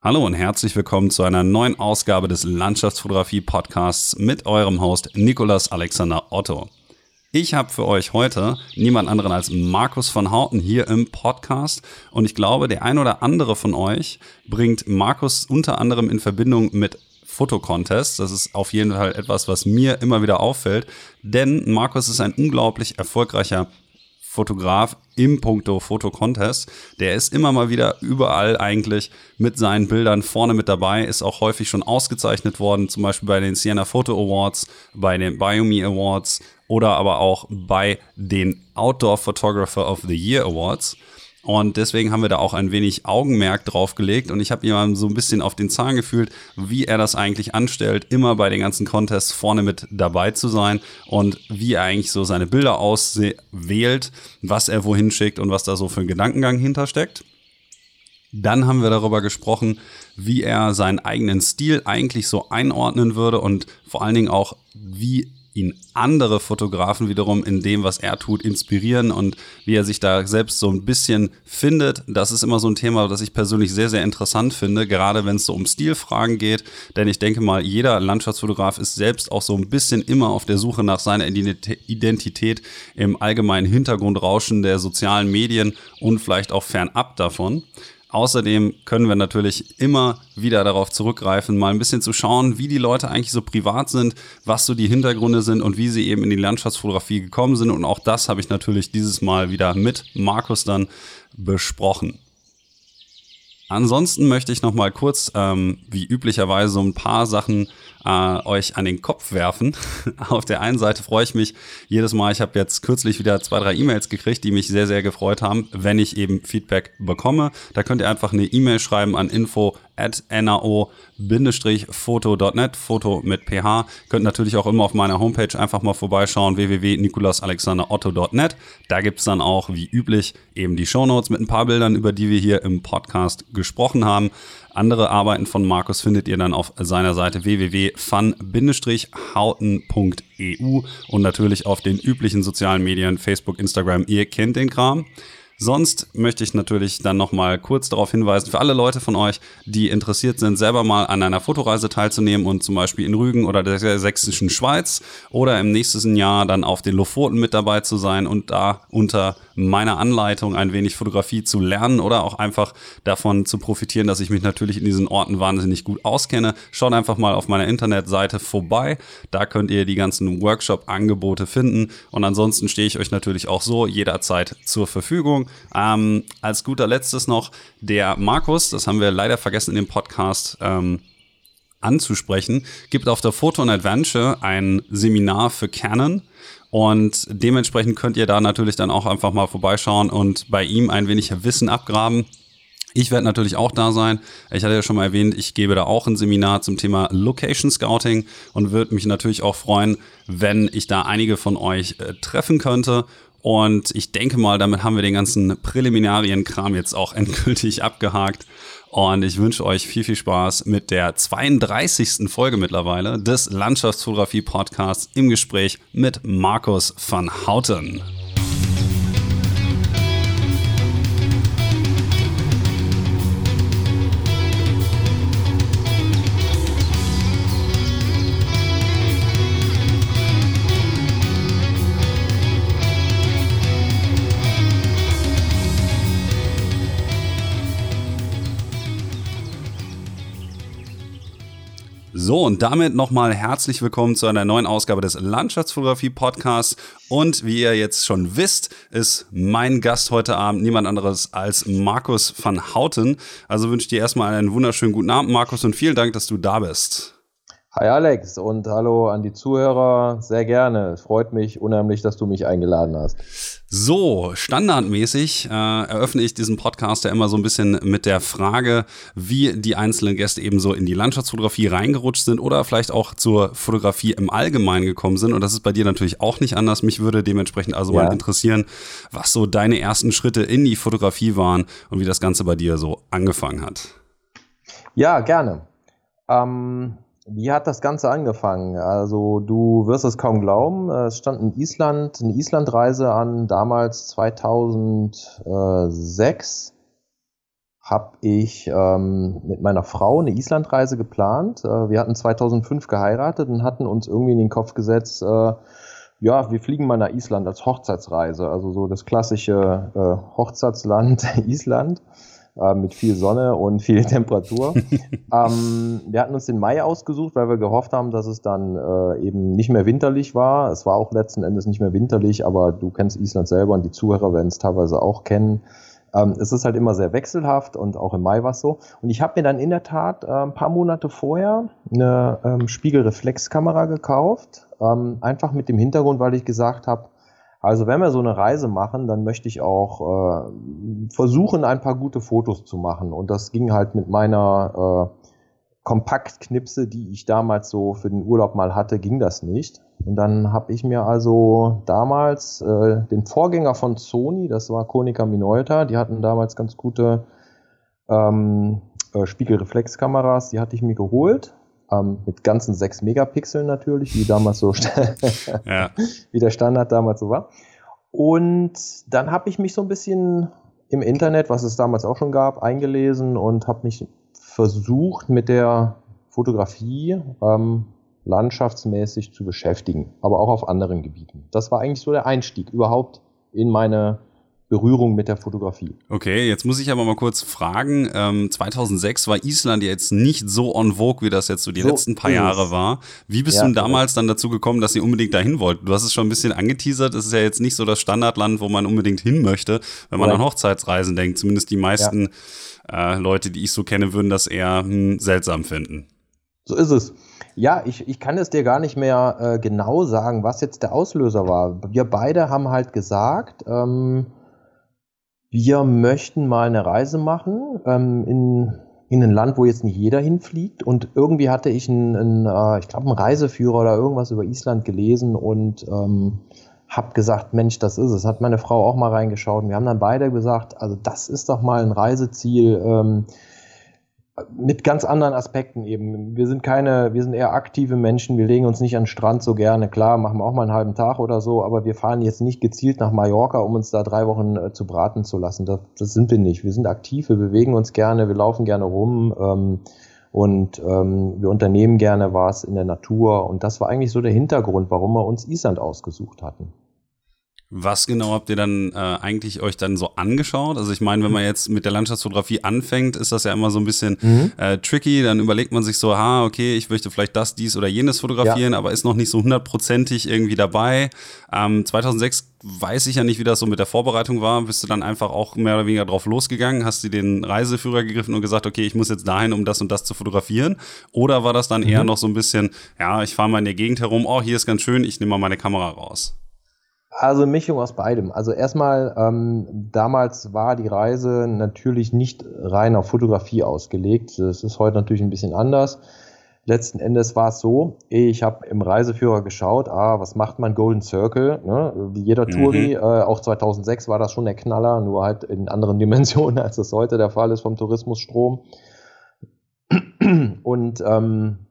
Hallo und herzlich willkommen zu einer neuen Ausgabe des Landschaftsfotografie Podcasts mit eurem Host Nikolas Alexander Otto. Ich habe für euch heute niemand anderen als Markus von Houten hier im Podcast und ich glaube, der ein oder andere von euch bringt Markus unter anderem in Verbindung mit Fotocontest. Das ist auf jeden Fall etwas, was mir immer wieder auffällt, denn Markus ist ein unglaublich erfolgreicher Fotograf im Punkto Fotocontest. Der ist immer mal wieder überall eigentlich mit seinen Bildern vorne mit dabei, ist auch häufig schon ausgezeichnet worden, zum Beispiel bei den Siena Photo Awards, bei den Biome Awards oder aber auch bei den Outdoor Photographer of the Year Awards. Und deswegen haben wir da auch ein wenig Augenmerk drauf gelegt. Und ich habe ihm so ein bisschen auf den Zahn gefühlt, wie er das eigentlich anstellt, immer bei den ganzen Contests vorne mit dabei zu sein und wie er eigentlich so seine Bilder auswählt, was er wohin schickt und was da so für ein Gedankengang hintersteckt. Dann haben wir darüber gesprochen, wie er seinen eigenen Stil eigentlich so einordnen würde und vor allen Dingen auch, wie ihn andere Fotografen wiederum in dem, was er tut, inspirieren und wie er sich da selbst so ein bisschen findet. Das ist immer so ein Thema, das ich persönlich sehr, sehr interessant finde, gerade wenn es so um Stilfragen geht. Denn ich denke mal, jeder Landschaftsfotograf ist selbst auch so ein bisschen immer auf der Suche nach seiner Identität im allgemeinen Hintergrundrauschen der sozialen Medien und vielleicht auch fernab davon. Außerdem können wir natürlich immer wieder darauf zurückgreifen, mal ein bisschen zu schauen, wie die Leute eigentlich so privat sind, was so die Hintergründe sind und wie sie eben in die Landschaftsfotografie gekommen sind. Und auch das habe ich natürlich dieses Mal wieder mit Markus dann besprochen. Ansonsten möchte ich noch mal kurz, ähm, wie üblicherweise, so ein paar Sachen äh, euch an den Kopf werfen. Auf der einen Seite freue ich mich jedes Mal, ich habe jetzt kürzlich wieder zwei, drei E-Mails gekriegt, die mich sehr, sehr gefreut haben, wenn ich eben Feedback bekomme. Da könnt ihr einfach eine E-Mail schreiben an info at nao-foto.net, Foto mit ph. Könnt natürlich auch immer auf meiner Homepage einfach mal vorbeischauen, www.nikolasalexanderotto.net. Da gibt's dann auch, wie üblich, eben die Shownotes mit ein paar Bildern, über die wir hier im Podcast gesprochen haben. Andere Arbeiten von Markus findet ihr dann auf seiner Seite www.fun-hauten.eu und natürlich auf den üblichen sozialen Medien Facebook, Instagram. Ihr kennt den Kram. Sonst möchte ich natürlich dann noch mal kurz darauf hinweisen, für alle Leute von euch, die interessiert sind, selber mal an einer Fotoreise teilzunehmen und zum Beispiel in Rügen oder der sächsischen Schweiz oder im nächsten Jahr dann auf den Lofoten mit dabei zu sein und da unter meiner Anleitung ein wenig Fotografie zu lernen oder auch einfach davon zu profitieren, dass ich mich natürlich in diesen Orten wahnsinnig gut auskenne. Schaut einfach mal auf meiner Internetseite vorbei. Da könnt ihr die ganzen Workshop-Angebote finden. Und ansonsten stehe ich euch natürlich auch so jederzeit zur Verfügung. Ähm, als guter letztes noch der Markus, das haben wir leider vergessen in dem Podcast. Ähm, anzusprechen, gibt auf der Photo and Adventure ein Seminar für Canon. Und dementsprechend könnt ihr da natürlich dann auch einfach mal vorbeischauen und bei ihm ein wenig Wissen abgraben. Ich werde natürlich auch da sein. Ich hatte ja schon mal erwähnt, ich gebe da auch ein Seminar zum Thema Location Scouting und würde mich natürlich auch freuen, wenn ich da einige von euch äh, treffen könnte und ich denke mal, damit haben wir den ganzen Präliminarienkram jetzt auch endgültig abgehakt. Und ich wünsche euch viel, viel Spaß mit der 32. Folge mittlerweile des Landschaftsfotografie Podcasts im Gespräch mit Markus van Houten. So, und damit nochmal herzlich willkommen zu einer neuen Ausgabe des Landschaftsfotografie Podcasts. Und wie ihr jetzt schon wisst, ist mein Gast heute Abend niemand anderes als Markus van Houten. Also wünsche ich dir erstmal einen wunderschönen guten Abend, Markus, und vielen Dank, dass du da bist. Hi Alex und hallo an die Zuhörer. Sehr gerne. Freut mich unheimlich, dass du mich eingeladen hast. So, standardmäßig äh, eröffne ich diesen Podcast ja immer so ein bisschen mit der Frage, wie die einzelnen Gäste eben so in die Landschaftsfotografie reingerutscht sind oder vielleicht auch zur Fotografie im Allgemeinen gekommen sind. Und das ist bei dir natürlich auch nicht anders. Mich würde dementsprechend also ja. mal interessieren, was so deine ersten Schritte in die Fotografie waren und wie das Ganze bei dir so angefangen hat. Ja, gerne. Ähm wie hat das Ganze angefangen? Also du wirst es kaum glauben, es stand in Island eine Islandreise an, damals 2006. habe ich ähm, mit meiner Frau eine Islandreise geplant. Äh, wir hatten 2005 geheiratet und hatten uns irgendwie in den Kopf gesetzt, äh, ja, wir fliegen mal nach Island als Hochzeitsreise, also so das klassische äh, Hochzeitsland Island äh, mit viel Sonne und viel Temperatur. ähm, wir hatten uns den Mai ausgesucht, weil wir gehofft haben, dass es dann äh, eben nicht mehr winterlich war. Es war auch letzten Endes nicht mehr winterlich, aber du kennst Island selber und die Zuhörer werden es teilweise auch kennen. Ähm, es ist halt immer sehr wechselhaft und auch im Mai war es so. Und ich habe mir dann in der Tat äh, ein paar Monate vorher eine ähm, Spiegelreflexkamera gekauft, ähm, einfach mit dem Hintergrund, weil ich gesagt habe, also wenn wir so eine Reise machen, dann möchte ich auch äh, versuchen, ein paar gute Fotos zu machen. Und das ging halt mit meiner äh, Kompaktknipse, die ich damals so für den Urlaub mal hatte, ging das nicht. Und dann habe ich mir also damals äh, den Vorgänger von Sony, das war Konica Minolta, die hatten damals ganz gute ähm, äh, Spiegelreflexkameras, die hatte ich mir geholt. Ähm, mit ganzen 6 Megapixeln natürlich, wie damals so ja. wie der Standard damals so war. Und dann habe ich mich so ein bisschen im Internet, was es damals auch schon gab, eingelesen und habe mich versucht mit der Fotografie ähm, landschaftsmäßig zu beschäftigen, aber auch auf anderen Gebieten. Das war eigentlich so der Einstieg überhaupt in meine Berührung mit der Fotografie. Okay, jetzt muss ich aber mal kurz fragen. Ähm, 2006 war Island ja jetzt nicht so on vogue, wie das jetzt so die so letzten paar Jahre war. Wie bist ja, du damals dann dazu gekommen, dass ihr unbedingt dahin wollt? Du hast es schon ein bisschen angeteasert. Es ist ja jetzt nicht so das Standardland, wo man unbedingt hin möchte, wenn man ja. an Hochzeitsreisen denkt. Zumindest die meisten ja. äh, Leute, die ich so kenne, würden das eher hm, seltsam finden. So ist es. Ja, ich, ich kann es dir gar nicht mehr äh, genau sagen, was jetzt der Auslöser war. Wir beide haben halt gesagt, ähm, wir möchten mal eine Reise machen ähm, in, in ein Land, wo jetzt nicht jeder hinfliegt. Und irgendwie hatte ich einen, einen äh, ich glaube, einen Reiseführer oder irgendwas über Island gelesen und ähm, habe gesagt, Mensch, das ist es. Hat meine Frau auch mal reingeschaut. Und wir haben dann beide gesagt, also das ist doch mal ein Reiseziel. Ähm, mit ganz anderen Aspekten eben. Wir sind keine, wir sind eher aktive Menschen, wir legen uns nicht an den Strand so gerne. Klar, machen wir auch mal einen halben Tag oder so, aber wir fahren jetzt nicht gezielt nach Mallorca, um uns da drei Wochen äh, zu braten zu lassen. Das, das, sind wir nicht. Wir sind aktiv, wir bewegen uns gerne, wir laufen gerne rum ähm, und ähm, wir unternehmen gerne was in der Natur. Und das war eigentlich so der Hintergrund, warum wir uns Island ausgesucht hatten. Was genau habt ihr dann äh, eigentlich euch dann so angeschaut? Also ich meine, wenn man jetzt mit der Landschaftsfotografie anfängt, ist das ja immer so ein bisschen mhm. äh, tricky. Dann überlegt man sich so, ha, okay, ich möchte vielleicht das, dies oder jenes fotografieren, ja. aber ist noch nicht so hundertprozentig irgendwie dabei. Ähm, 2006 weiß ich ja nicht, wie das so mit der Vorbereitung war. Bist du dann einfach auch mehr oder weniger drauf losgegangen? Hast du den Reiseführer gegriffen und gesagt, okay, ich muss jetzt dahin, um das und das zu fotografieren? Oder war das dann mhm. eher noch so ein bisschen, ja, ich fahre mal in der Gegend herum, oh, hier ist ganz schön, ich nehme mal meine Kamera raus? Also Mischung aus beidem. Also erstmal, ähm, damals war die Reise natürlich nicht rein auf Fotografie ausgelegt. Das ist heute natürlich ein bisschen anders. Letzten Endes war es so, ich habe im Reiseführer geschaut, ah, was macht man Golden Circle? Ne? Wie jeder mhm. Touri, äh, auch 2006 war das schon der Knaller, nur halt in anderen Dimensionen, als das heute der Fall ist vom Tourismusstrom. Und ähm,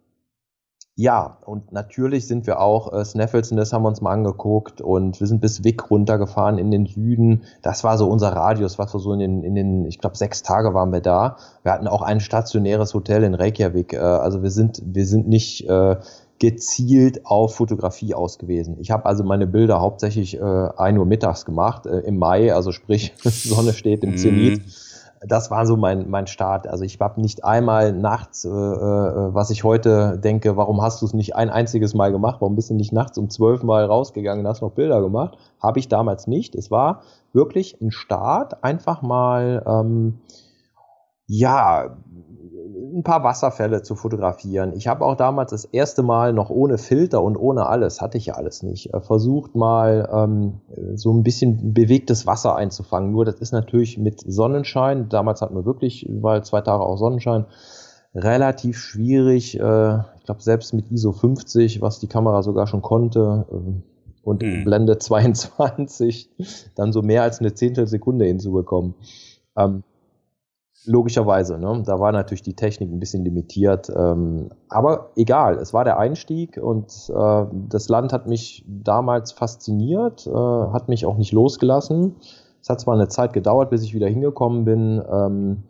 ja, und natürlich sind wir auch, äh, Snaffles, das haben wir uns mal angeguckt und wir sind bis Wick runtergefahren in den Süden. Das war so unser Radius, was wir so in den, in den ich glaube, sechs Tage waren wir da. Wir hatten auch ein stationäres Hotel in Reykjavik. Äh, also wir sind, wir sind nicht äh, gezielt auf Fotografie ausgewiesen. Ich habe also meine Bilder hauptsächlich äh, ein Uhr mittags gemacht, äh, im Mai, also sprich, Sonne steht im Zenit. Mm das war so mein, mein Start. Also ich habe nicht einmal nachts, äh, äh, was ich heute denke, warum hast du es nicht ein einziges Mal gemacht? Warum bist du nicht nachts um zwölf Mal rausgegangen und hast noch Bilder gemacht? Habe ich damals nicht. Es war wirklich ein Start, einfach mal ähm, ja ein paar Wasserfälle zu fotografieren. Ich habe auch damals das erste Mal noch ohne Filter und ohne alles, hatte ich ja alles nicht, äh, versucht mal ähm, so ein bisschen bewegtes Wasser einzufangen. Nur das ist natürlich mit Sonnenschein, damals hatten wir wirklich, weil zwei Tage auch Sonnenschein, relativ schwierig. Äh, ich glaube, selbst mit ISO 50, was die Kamera sogar schon konnte, äh, und mhm. Blende 22 dann so mehr als eine Zehntelsekunde hinzubekommen. Ähm, Logischerweise, ne? Da war natürlich die Technik ein bisschen limitiert. Ähm, aber egal, es war der Einstieg und äh, das Land hat mich damals fasziniert, äh, hat mich auch nicht losgelassen. Es hat zwar eine Zeit gedauert, bis ich wieder hingekommen bin, ähm,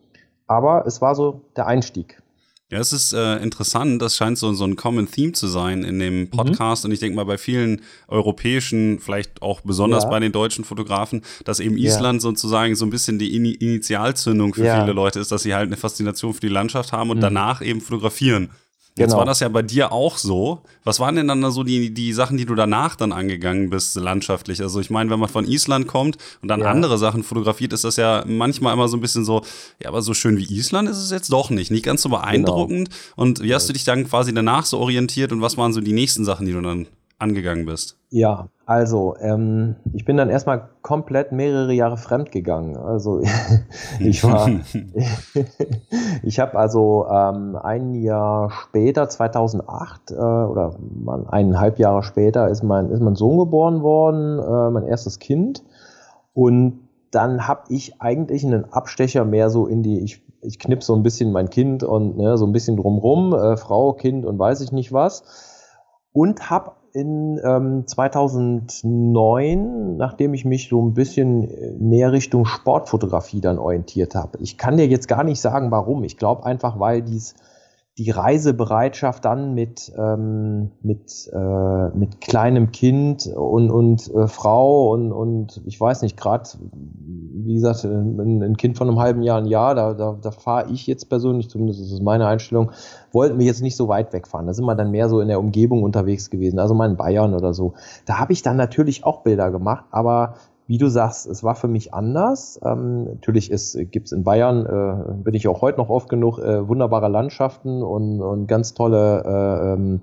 aber es war so der Einstieg. Ja, es ist äh, interessant. Das scheint so, so ein Common Theme zu sein in dem mhm. Podcast. Mhm. Und ich denke mal, bei vielen europäischen, vielleicht auch besonders ja. bei den deutschen Fotografen, dass eben Island ja. sozusagen so ein bisschen die Initialzündung für ja. viele Leute ist, dass sie halt eine Faszination für die Landschaft haben und mhm. danach eben fotografieren. Jetzt genau. war das ja bei dir auch so. Was waren denn dann so die, die Sachen, die du danach dann angegangen bist, landschaftlich? Also ich meine, wenn man von Island kommt und dann ja. andere Sachen fotografiert, ist das ja manchmal immer so ein bisschen so, ja, aber so schön wie Island ist es jetzt doch nicht. Nicht ganz so beeindruckend. Genau. Und wie hast du dich dann quasi danach so orientiert und was waren so die nächsten Sachen, die du dann angegangen bist? Ja, also ähm, ich bin dann erstmal komplett mehrere Jahre fremd gegangen. Also ich war, ich habe also ähm, ein Jahr später, 2008 äh, oder man, eineinhalb Jahre später, ist mein ist mein Sohn geboren worden, äh, mein erstes Kind. Und dann habe ich eigentlich einen Abstecher mehr so in die, ich, ich knipp so ein bisschen mein Kind und ne, so ein bisschen drumrum, äh, Frau, Kind und weiß ich nicht was. Und habe in ähm, 2009, nachdem ich mich so ein bisschen mehr Richtung Sportfotografie dann orientiert habe. Ich kann dir jetzt gar nicht sagen, warum. Ich glaube einfach, weil dies die Reisebereitschaft dann mit, ähm, mit, äh, mit kleinem Kind und, und äh, Frau und, und ich weiß nicht, gerade, wie gesagt, ein, ein, Kind von einem halben Jahr, ein Jahr, da, da, da fahre ich jetzt persönlich, zumindest ist meine Einstellung, wollten wir jetzt nicht so weit wegfahren. Da sind wir dann mehr so in der Umgebung unterwegs gewesen, also mal in Bayern oder so. Da habe ich dann natürlich auch Bilder gemacht, aber wie du sagst, es war für mich anders. Ähm, natürlich gibt es in Bayern, äh, bin ich auch heute noch oft genug, äh, wunderbare Landschaften und, und ganz tolle, äh, ähm,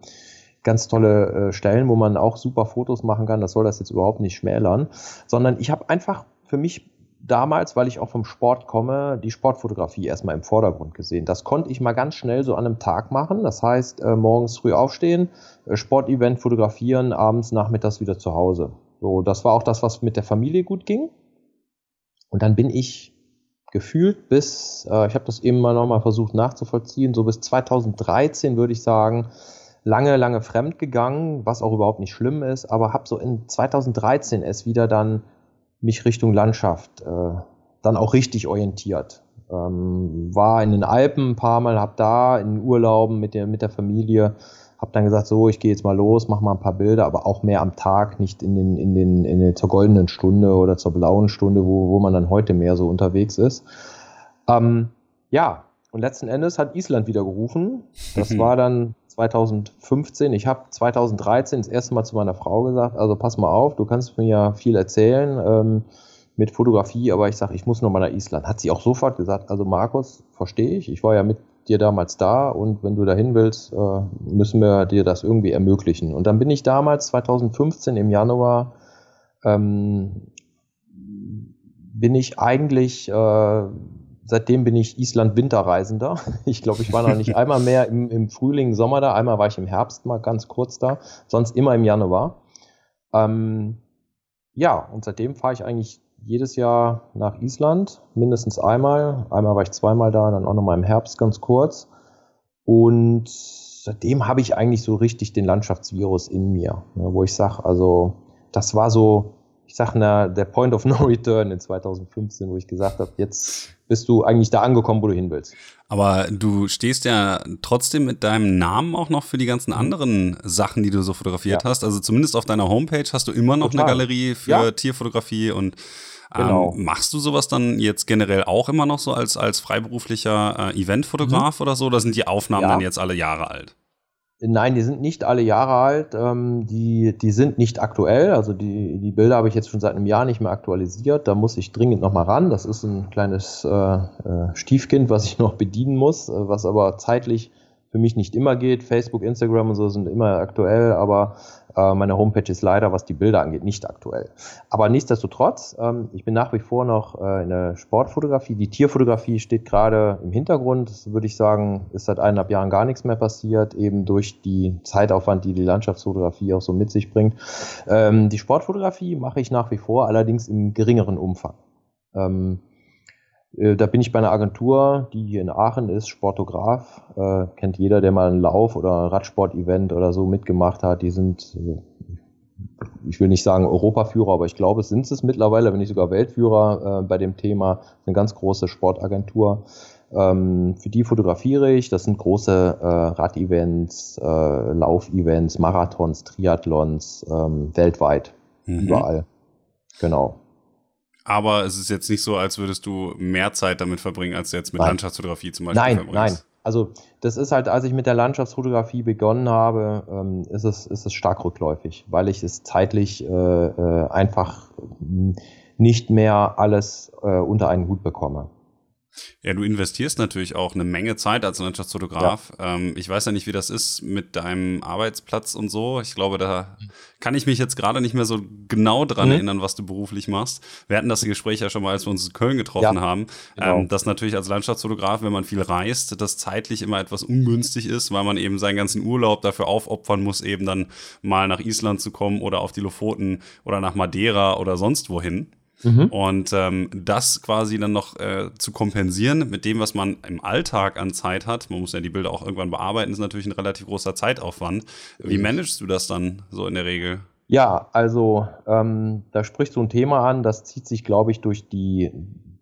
ganz tolle äh, Stellen, wo man auch super Fotos machen kann. Das soll das jetzt überhaupt nicht schmälern, sondern ich habe einfach für mich damals, weil ich auch vom Sport komme, die Sportfotografie erstmal im Vordergrund gesehen. Das konnte ich mal ganz schnell so an einem Tag machen. Das heißt, äh, morgens früh aufstehen, äh, Sportevent fotografieren, abends, nachmittags wieder zu Hause. So, das war auch das, was mit der Familie gut ging. Und dann bin ich gefühlt bis, äh, ich habe das eben mal nochmal versucht nachzuvollziehen, so bis 2013 würde ich sagen, lange, lange fremd gegangen, was auch überhaupt nicht schlimm ist, aber habe so in 2013 es wieder dann mich Richtung Landschaft äh, dann auch richtig orientiert. Ähm, war in den Alpen ein paar Mal, habe da in Urlauben mit der, mit der Familie habe dann gesagt, so, ich gehe jetzt mal los, mache mal ein paar Bilder, aber auch mehr am Tag, nicht in den, in den, in den zur goldenen Stunde oder zur blauen Stunde, wo, wo man dann heute mehr so unterwegs ist. Ähm, ja, und letzten Endes hat Island wieder gerufen. Das war dann 2015. Ich habe 2013 das erste Mal zu meiner Frau gesagt, also pass mal auf, du kannst mir ja viel erzählen ähm, mit Fotografie, aber ich sage, ich muss noch mal nach Island. Hat sie auch sofort gesagt, also Markus, verstehe ich, ich war ja mit dir damals da und wenn du dahin willst, äh, müssen wir dir das irgendwie ermöglichen. Und dann bin ich damals, 2015 im Januar, ähm, bin ich eigentlich, äh, seitdem bin ich Island-Winterreisender. Ich glaube, ich war noch nicht einmal mehr im, im Frühling, Sommer da, einmal war ich im Herbst mal ganz kurz da, sonst immer im Januar. Ähm, ja, und seitdem fahre ich eigentlich jedes Jahr nach Island, mindestens einmal. Einmal war ich zweimal da, dann auch nochmal im Herbst ganz kurz. Und seitdem habe ich eigentlich so richtig den Landschaftsvirus in mir, ne, wo ich sage, also das war so, ich sage, der Point of No Return in 2015, wo ich gesagt habe, jetzt bist du eigentlich da angekommen, wo du hin willst. Aber du stehst ja trotzdem mit deinem Namen auch noch für die ganzen anderen Sachen, die du so fotografiert ja. hast. Also zumindest auf deiner Homepage hast du immer noch Total. eine Galerie für ja. Tierfotografie und Genau. Ähm, machst du sowas dann jetzt generell auch immer noch so als, als freiberuflicher äh, Eventfotograf mhm. oder so? Oder sind die Aufnahmen ja. dann jetzt alle Jahre alt? Nein, die sind nicht alle Jahre alt. Ähm, die, die sind nicht aktuell. Also die, die Bilder habe ich jetzt schon seit einem Jahr nicht mehr aktualisiert. Da muss ich dringend nochmal ran. Das ist ein kleines äh, äh, Stiefkind, was ich noch bedienen muss, äh, was aber zeitlich für mich nicht immer geht. Facebook, Instagram und so sind immer aktuell, aber äh, meine Homepage ist leider, was die Bilder angeht, nicht aktuell. Aber nichtsdestotrotz, ähm, ich bin nach wie vor noch äh, in der Sportfotografie. Die Tierfotografie steht gerade im Hintergrund. Das würde ich sagen, ist seit eineinhalb Jahren gar nichts mehr passiert, eben durch die Zeitaufwand, die die Landschaftsfotografie auch so mit sich bringt. Ähm, die Sportfotografie mache ich nach wie vor, allerdings im geringeren Umfang. Ähm, äh, da bin ich bei einer Agentur, die hier in Aachen ist, Sportograf. Äh, kennt jeder, der mal einen Lauf- oder Radsport-Event oder so mitgemacht hat. Die sind, äh, ich will nicht sagen Europaführer, aber ich glaube, es sind es mittlerweile, wenn nicht sogar Weltführer äh, bei dem Thema. Eine ganz große Sportagentur. Ähm, für die fotografiere ich. Das sind große äh, Radevents, äh, Laufevents, Marathons, Triathlons ähm, weltweit, mhm. überall. Genau. Aber es ist jetzt nicht so, als würdest du mehr Zeit damit verbringen, als jetzt mit nein. Landschaftsfotografie zum Beispiel nein, verbringst. Nein, nein. Also das ist halt, als ich mit der Landschaftsfotografie begonnen habe, ähm, ist, es, ist es stark rückläufig, weil ich es zeitlich äh, äh, einfach nicht mehr alles äh, unter einen Hut bekomme. Ja, du investierst natürlich auch eine Menge Zeit als Landschaftsfotograf. Ja. Ähm, ich weiß ja nicht, wie das ist mit deinem Arbeitsplatz und so. Ich glaube, da kann ich mich jetzt gerade nicht mehr so genau dran mhm. erinnern, was du beruflich machst. Wir hatten das Gespräch ja schon mal, als wir uns in Köln getroffen ja, haben. Genau. Ähm, dass natürlich als Landschaftsfotograf, wenn man viel reist, das zeitlich immer etwas ungünstig ist, weil man eben seinen ganzen Urlaub dafür aufopfern muss, eben dann mal nach Island zu kommen oder auf die Lofoten oder nach Madeira oder sonst wohin. Mhm. Und ähm, das quasi dann noch äh, zu kompensieren mit dem, was man im Alltag an Zeit hat, man muss ja die Bilder auch irgendwann bearbeiten, ist natürlich ein relativ großer Zeitaufwand. Wie managst du das dann so in der Regel? Ja, also ähm, da sprichst du ein Thema an, das zieht sich, glaube ich, durch die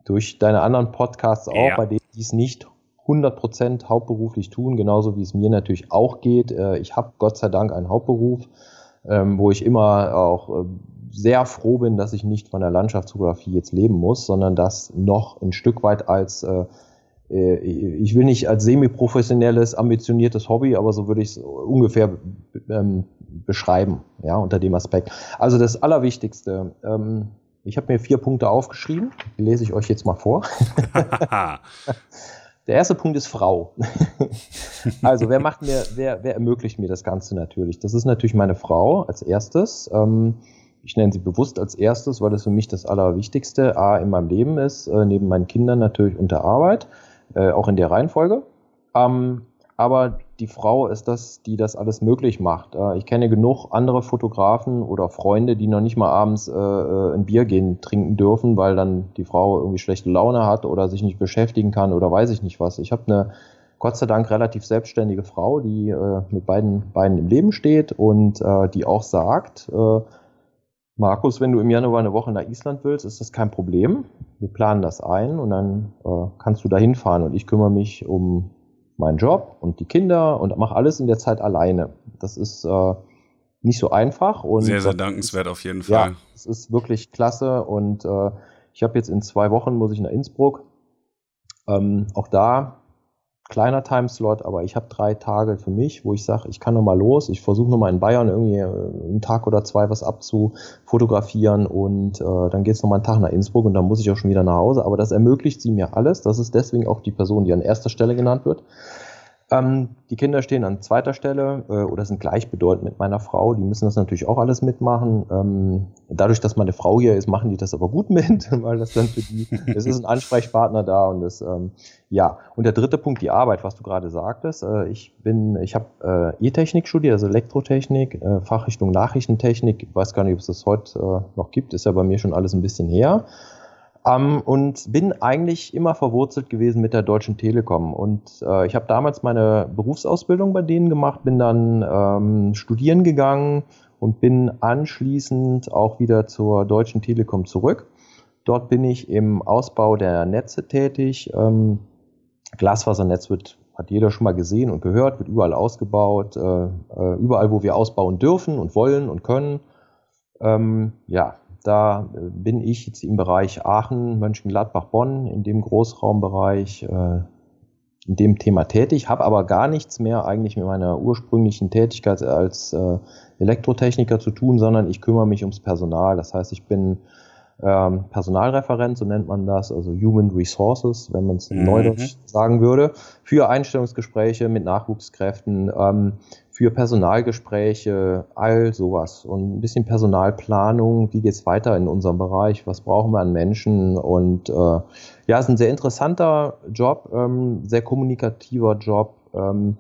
durch deine anderen Podcasts auch, ja. bei denen die es nicht 100% hauptberuflich tun, genauso wie es mir natürlich auch geht. Äh, ich habe Gott sei Dank einen Hauptberuf, ähm, wo ich immer auch äh, sehr froh bin, dass ich nicht von der Landschaftsfotografie jetzt leben muss, sondern das noch ein Stück weit als äh, äh ich will nicht als semi-professionelles, ambitioniertes Hobby, aber so würde ich es ungefähr ähm, beschreiben, ja, unter dem Aspekt. Also das Allerwichtigste, ähm, ich habe mir vier Punkte aufgeschrieben, die lese ich euch jetzt mal vor. Der erste Punkt ist Frau. also wer macht mir, wer, wer ermöglicht mir das Ganze natürlich? Das ist natürlich meine Frau als erstes. Ähm, ich nenne sie bewusst als erstes, weil das für mich das Allerwichtigste A in meinem Leben ist, äh, neben meinen Kindern natürlich und der Arbeit, äh, auch in der Reihenfolge. Ähm, aber die Frau ist das, die das alles möglich macht. Äh, ich kenne genug andere Fotografen oder Freunde, die noch nicht mal abends äh, äh, ein Bier gehen trinken dürfen, weil dann die Frau irgendwie schlechte Laune hat oder sich nicht beschäftigen kann oder weiß ich nicht was. Ich habe eine Gott sei Dank relativ selbstständige Frau, die äh, mit beiden Beinen im Leben steht und die auch sagt, Markus, wenn du im Januar eine Woche nach Island willst, ist das kein Problem. Wir planen das ein und dann äh, kannst du da hinfahren und ich kümmere mich um meinen Job und die Kinder und mache alles in der Zeit alleine. Das ist äh, nicht so einfach und sehr, sehr dankenswert auf jeden Fall. Ja, es ist wirklich klasse und äh, ich habe jetzt in zwei Wochen muss ich nach Innsbruck. Ähm, auch da kleiner Timeslot, aber ich habe drei Tage für mich, wo ich sage, ich kann nochmal los, ich versuche nochmal in Bayern irgendwie äh, einen Tag oder zwei was abzufotografieren und äh, dann geht es nochmal einen Tag nach Innsbruck und dann muss ich auch schon wieder nach Hause. Aber das ermöglicht sie mir alles. Das ist deswegen auch die Person, die an erster Stelle genannt wird. Ähm, die Kinder stehen an zweiter Stelle äh, oder sind gleichbedeutend mit meiner Frau. Die müssen das natürlich auch alles mitmachen. Ähm, dadurch, dass meine Frau hier ist, machen die das aber gut mit, weil das dann für die, es ist ein Ansprechpartner da und das, ähm, ja. Und der dritte Punkt, die Arbeit, was du gerade sagtest. Äh, ich bin, ich habe äh, E-Technik studiert, also Elektrotechnik, äh, Fachrichtung Nachrichtentechnik. Ich weiß gar nicht, ob es das heute äh, noch gibt, ist ja bei mir schon alles ein bisschen her. Ähm, und bin eigentlich immer verwurzelt gewesen mit der Deutschen Telekom. Und äh, ich habe damals meine Berufsausbildung bei denen gemacht, bin dann ähm, studieren gegangen und bin anschließend auch wieder zur Deutschen Telekom zurück. Dort bin ich im Ausbau der Netze tätig. Ähm, Glasfasernetz wird hat jeder schon mal gesehen und gehört, wird überall ausgebaut, äh, äh überall, wo wir ausbauen dürfen und wollen und können. Ähm, ja, da äh, bin ich jetzt im Bereich Aachen, Mönchengladbach, Bonn, in dem Großraumbereich, äh, in dem Thema tätig, habe aber gar nichts mehr eigentlich mit meiner ursprünglichen Tätigkeit als äh, Elektrotechniker zu tun, sondern ich kümmere mich ums Personal. Das heißt, ich bin ähm, Personalreferent, so nennt man das, also Human Resources, wenn man es in mhm. Neudeutsch sagen würde, für Einstellungsgespräche mit Nachwuchskräften, ähm, für Personalgespräche, all sowas und ein bisschen Personalplanung, wie geht's weiter in unserem Bereich, was brauchen wir an Menschen und äh, ja, es ist ein sehr interessanter Job, ähm, sehr kommunikativer Job, ähm,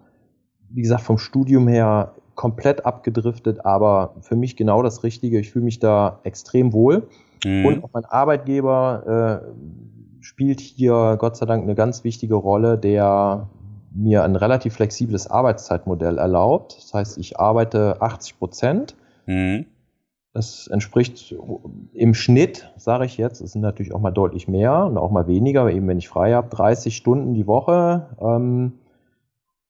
wie gesagt, vom Studium her komplett abgedriftet, aber für mich genau das Richtige. Ich fühle mich da extrem wohl. Mhm. Und auch mein Arbeitgeber äh, spielt hier Gott sei Dank eine ganz wichtige Rolle, der mir ein relativ flexibles Arbeitszeitmodell erlaubt. Das heißt, ich arbeite 80 Prozent. Mhm. Das entspricht im Schnitt, sage ich jetzt, es sind natürlich auch mal deutlich mehr und auch mal weniger, eben wenn ich frei habe, 30 Stunden die Woche. Ähm,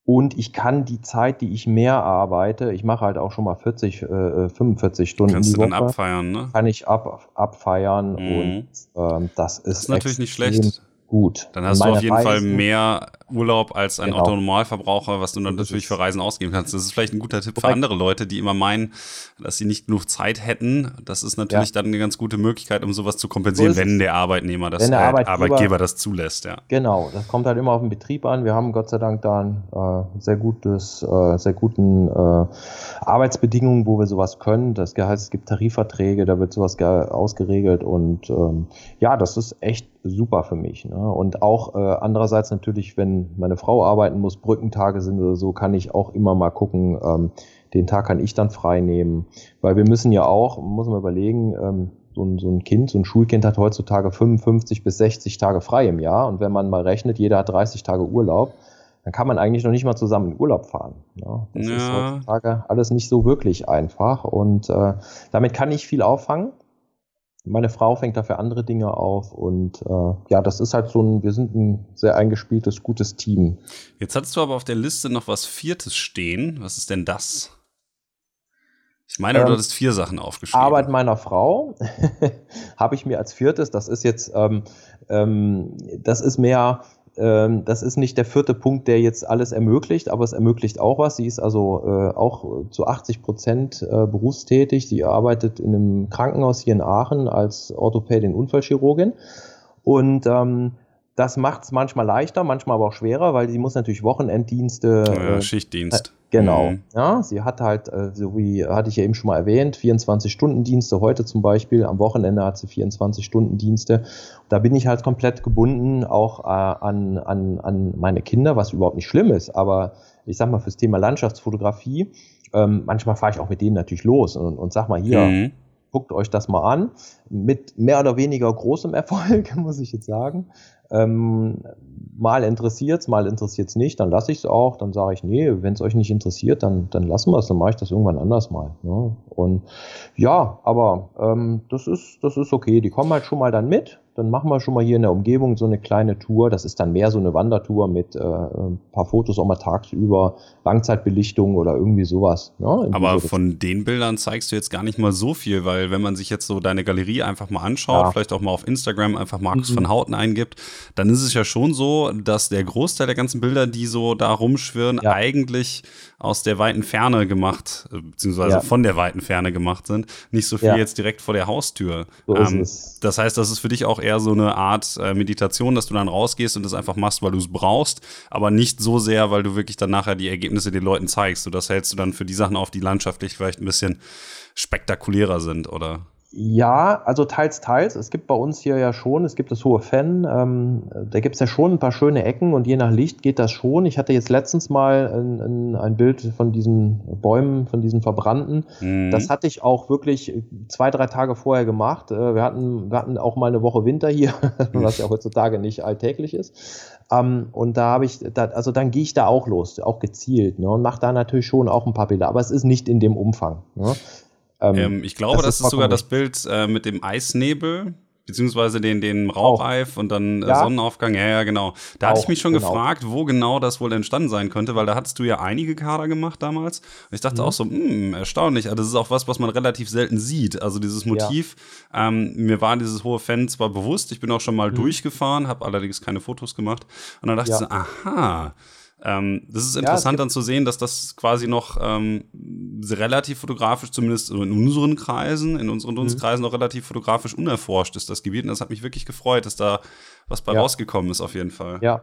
und ich kann die Zeit, die ich mehr arbeite, ich mache halt auch schon mal 40, äh, 45 Stunden Kannst die du Woche, dann abfeiern, ne? kann ich ab, abfeiern Mhm. und ähm, das ist, Das ist natürlich nicht schlecht. Gut. Dann hast du auf jeden Fall Reisen- mehr Urlaub als ein Genau. Autonormalverbraucher, was du dann natürlich für Reisen ausgeben kannst. Das ist vielleicht ein guter Tipp für andere Leute, die immer meinen, dass sie nicht genug Zeit hätten. Das ist natürlich dann eine ganz gute Möglichkeit, um sowas zu kompensieren, So wenn der Arbeitnehmer das, der äh, Arbeitgeber- Arbeitgeber das zulässt, ja. Genau, das kommt halt immer auf den Betrieb an. Wir haben Gott sei Dank da ein äh, sehr gutes, äh, sehr guten äh, Arbeitsbedingungen, wo wir sowas können. Das heißt, es gibt Tarifverträge, da wird sowas ge- ausgeregelt und ähm, ja, das ist echt super für mich. Ne? Und auch äh, andererseits natürlich, wenn meine Frau arbeiten muss, Brückentage sind oder so, kann ich auch immer mal gucken. Ähm, den Tag kann ich dann frei nehmen, weil wir müssen ja auch, muss man überlegen. Ähm, so ein, so ein Kind, so ein Schulkind hat heutzutage 55 bis 60 Tage frei im Jahr. Und wenn man mal rechnet, jeder hat 30 Tage Urlaub, dann kann man eigentlich noch nicht mal zusammen in Urlaub fahren. Ja, das ist Ja. heutzutage alles nicht so wirklich einfach. Und äh, damit kann ich viel auffangen. Meine Frau fängt dafür andere Dinge auf. Und äh, ja, das ist halt so ein, wir sind ein sehr eingespieltes, gutes Team. Jetzt hattest du aber auf der Liste noch was Viertes stehen. Was ist denn das? Ich meine, du Ähm, hattest vier Sachen aufgeschrieben. Arbeit meiner Frau habe ich mir als viertes, das ist jetzt, ähm, ähm, das ist mehr, ähm, das ist nicht der vierte Punkt, der jetzt alles ermöglicht, aber es ermöglicht auch was. Sie ist also äh, auch zu 80 Prozent äh, berufstätig. Sie arbeitet in einem Krankenhaus hier in Aachen als Orthopädin Unfallchirurgin und ähm, das macht es manchmal leichter, manchmal aber auch schwerer, weil sie muss natürlich Wochenenddienste ja, äh, Schichtdienst. Genau. Mhm. Ja, sie hat halt, äh, so wie hatte ich ja eben schon mal erwähnt, 24-Stunden-Dienste. Heute zum Beispiel, am Wochenende hat sie 24-Stunden-Dienste. Da bin ich halt komplett gebunden auch äh, an, an, an meine Kinder, was überhaupt nicht schlimm ist. Aber ich sag mal, fürs Thema Landschaftsfotografie, ähm, manchmal fahre ich auch mit denen natürlich los und, und sag mal hier, Mhm. guckt euch das mal an. Mit mehr oder weniger großem Erfolg, muss ich jetzt sagen. Ähm, mal interessiert's, mal interessiert's nicht, dann lasse ich es auch, dann sage ich, nee, wenn es euch nicht interessiert, dann, dann lassen wir es, dann mache ich das irgendwann anders mal. Ne? Und ja, aber ähm, das ist, das ist okay. Die kommen halt schon mal dann mit. Dann machen wir schon mal hier in der Umgebung so eine kleine Tour. Das ist dann mehr so eine Wandertour mit äh, ein paar Fotos auch mal tagsüber, Langzeitbelichtung oder irgendwie sowas. In Aber von den Bildern zeigst du jetzt gar nicht mal so viel, weil wenn man sich jetzt so deine Galerie einfach mal anschaut, Ja. vielleicht auch mal auf Instagram einfach Markus Mhm. van Houten eingibt, dann ist es ja schon so, dass der Großteil der ganzen Bilder, die so da rumschwirren, Ja. eigentlich aus der weiten Ferne gemacht, äh, beziehungsweise Ja. von der weiten Ferne gemacht sind. Nicht so viel Ja. jetzt direkt vor der Haustür. So ist Ähm, es. das heißt, das ist für dich auch eher so eine Art äh, Meditation, dass du dann rausgehst und das einfach machst, weil du es brauchst, aber nicht so sehr, weil du wirklich dann nachher die Ergebnisse den Leuten zeigst. Und das hältst du dann für die Sachen auf, die landschaftlich vielleicht ein bisschen spektakulärer sind, oder? Ja, also teils, teils. Es gibt bei uns hier ja schon, es gibt das hohe Fan, ähm, da gibt es ja schon ein paar schöne Ecken und je nach Licht geht das schon. Ich hatte jetzt letztens mal ein, ein, ein Bild von diesen Bäumen, von diesen verbrannten. Mhm. Das hatte ich auch wirklich zwei, drei Tage vorher gemacht. Äh, Wir hatten, wir hatten auch mal eine Woche Winter hier, was ja heutzutage nicht alltäglich ist. Ähm, und da habe ich, da, also dann gehe ich da auch los, auch gezielt, ne, und mache da natürlich schon auch ein paar Bilder, aber es ist nicht in dem Umfang. Ne? Ähm, ähm, ich glaube, das, das ist, sogar das Bild äh, mit dem Eisnebel. Beziehungsweise den, den Raucheif und dann äh, Ja. Sonnenaufgang. Ja, ja, genau. Da hatte ich Auch, mich schon genau. gefragt, wo genau das wohl entstanden sein könnte, weil da hattest du ja einige Kader gemacht damals. Und ich dachte Mhm. auch so, hm, erstaunlich. Also das ist auch was, was man relativ selten sieht. Also dieses Motiv. Ähm, mir war dieses hohe Fan zwar bewusst, ich bin auch schon mal durchgefahren, habe allerdings keine Fotos gemacht. Und dann dachte Mhm. Ja. ich so, aha. Ähm, das ist es interessant gibt- dann zu sehen, dass das quasi noch ähm, relativ fotografisch, zumindest in unseren Kreisen, in unseren Mhm. Dunstkreisen noch relativ fotografisch unerforscht ist, das Gebiet. Und das hat mich wirklich gefreut, dass da was bei Ja. rausgekommen ist, auf jeden Fall. Ja,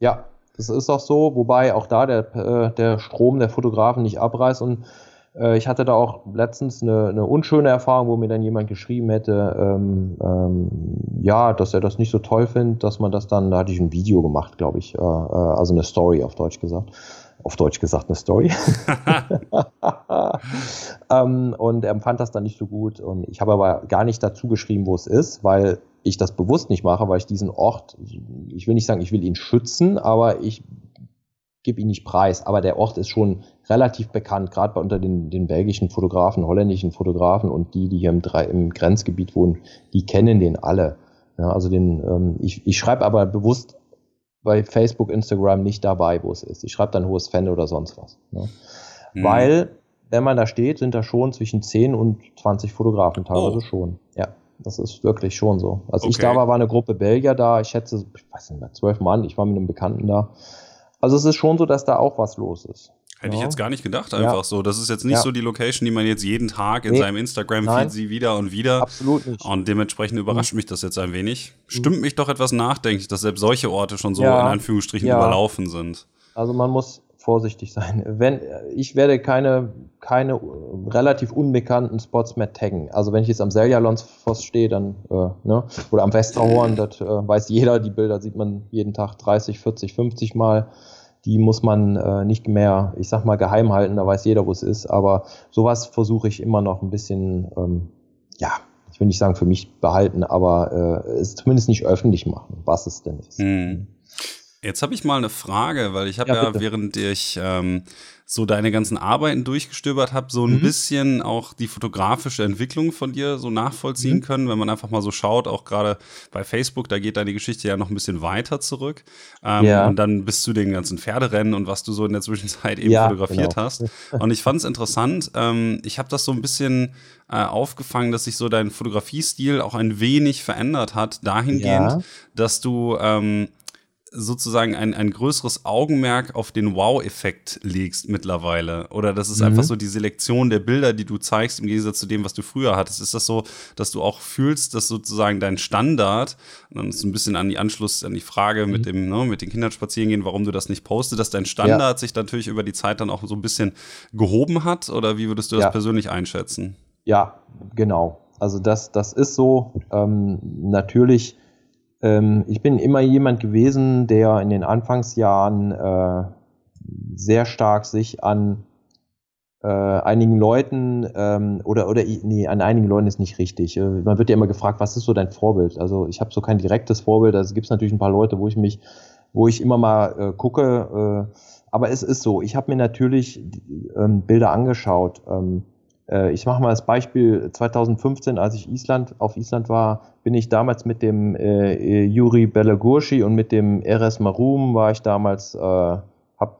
ja, das ist auch so, wobei auch da der, äh, der Strom der Fotografen nicht abreißt und ich hatte da auch letztens eine, eine unschöne Erfahrung, wo mir dann jemand geschrieben hätte, ähm, ähm, ja, dass er das nicht so toll findet, dass man das dann, da hatte ich ein Video gemacht, glaube ich, äh, äh, also eine Story auf Deutsch gesagt. Auf Deutsch gesagt eine Story. ähm, und er empfand das dann nicht so gut. Und ich habe aber gar nicht dazu geschrieben, wo es ist, weil ich das bewusst nicht mache, weil ich diesen Ort, ich will nicht sagen, ich will ihn schützen, aber ich gebe ihn nicht preis, aber der Ort ist schon relativ bekannt, gerade unter den, den belgischen Fotografen, holländischen Fotografen und die, die hier im, im Grenzgebiet wohnen, die kennen den alle. Ja, also den, ähm, ich, ich schreibe aber bewusst bei Facebook, Instagram nicht dabei, wo es ist. Ich schreibe dann hohes Fan oder sonst was. Ne? Mhm. Weil, wenn man da steht, sind da schon zwischen 10 und 20 Fotografen teilweise oh. schon. Ja, das ist wirklich schon so. Als okay. ich da war, war eine Gruppe Belgier da. Ich schätze, ich weiß nicht mehr, zwölf Mann. Ich war mit einem Bekannten da. Also es ist schon so, dass da auch was los ist. Hätte ja. ich jetzt gar nicht gedacht, einfach ja. so. Das ist jetzt nicht ja. so die Location, die man jetzt jeden Tag in nee. seinem Instagram-Feed sieht, wieder und wieder. Absolut nicht. Und dementsprechend überrascht mhm. mich das jetzt ein wenig. Stimmt mhm. mich doch etwas nachdenklich, dass selbst solche Orte schon so in Anführungsstrichen überlaufen sind. Also man muss vorsichtig sein. Wenn, ich werde keine, keine relativ unbekannten Spots mehr taggen. Also wenn ich jetzt am Seljalonsfoss stehe, dann, äh, ne, oder am Westerhorn, das äh, weiß jeder, die Bilder sieht man jeden Tag 30, 40, 50 Mal die muss man äh, nicht mehr, ich sag mal, geheim halten, da weiß jeder, wo es ist. Aber sowas versuche ich immer noch ein bisschen, ähm, ja, ich will nicht sagen für mich behalten, aber äh, es zumindest nicht öffentlich machen, was es denn ist. Hm. Jetzt habe ich mal eine Frage, weil ich habe ja, ja während ich ähm, so deine ganzen Arbeiten durchgestöbert habe, so ein mhm. bisschen auch die fotografische Entwicklung von dir so nachvollziehen mhm. können, wenn man einfach mal so schaut, auch gerade bei Facebook, da geht deine Geschichte ja noch ein bisschen weiter zurück. Ähm, ja. Und dann bis zu den ganzen Pferderennen und was du so in der Zwischenzeit eben ja, fotografiert genau. hast. Und ich fand es interessant. Ähm, ich habe das so ein bisschen äh, aufgefangen, dass sich so dein Fotografiestil auch ein wenig verändert hat, dahingehend, dass du ähm, sozusagen ein, ein größeres Augenmerk auf den Wow-Effekt legst mittlerweile. Oder das ist mhm. einfach so die Selektion der Bilder, die du zeigst, im Gegensatz zu dem, was du früher hattest. Ist das so, dass du auch fühlst, dass sozusagen dein Standard, und dann ist ein bisschen an die Anschluss an die Frage mhm. mit dem, ne, mit den Kindern spazieren gehen, warum du das nicht postest, dass dein Standard ja. sich natürlich über die Zeit dann auch so ein bisschen gehoben hat? Oder wie würdest du das ja. persönlich einschätzen? Ja, genau. Also das, das ist so. Ähm, natürlich ähm, ich bin immer jemand gewesen, der in den Anfangsjahren äh, sehr stark sich an äh, einigen Leuten ähm, oder oder nee, an einigen Leuten ist nicht richtig. Äh, man wird ja immer gefragt, was ist so dein Vorbild? Also ich habe so kein direktes Vorbild. Also gibt es natürlich ein paar Leute, wo ich mich, wo ich immer mal äh, gucke. Äh, aber es ist so. Ich habe mir natürlich ähm, Bilder angeschaut. Ähm, äh, ich mache mal das Beispiel 2015, als ich Island auf Island war, bin ich damals mit dem äh, Juri Belagurski und mit dem RS Marum war ich damals, äh, habe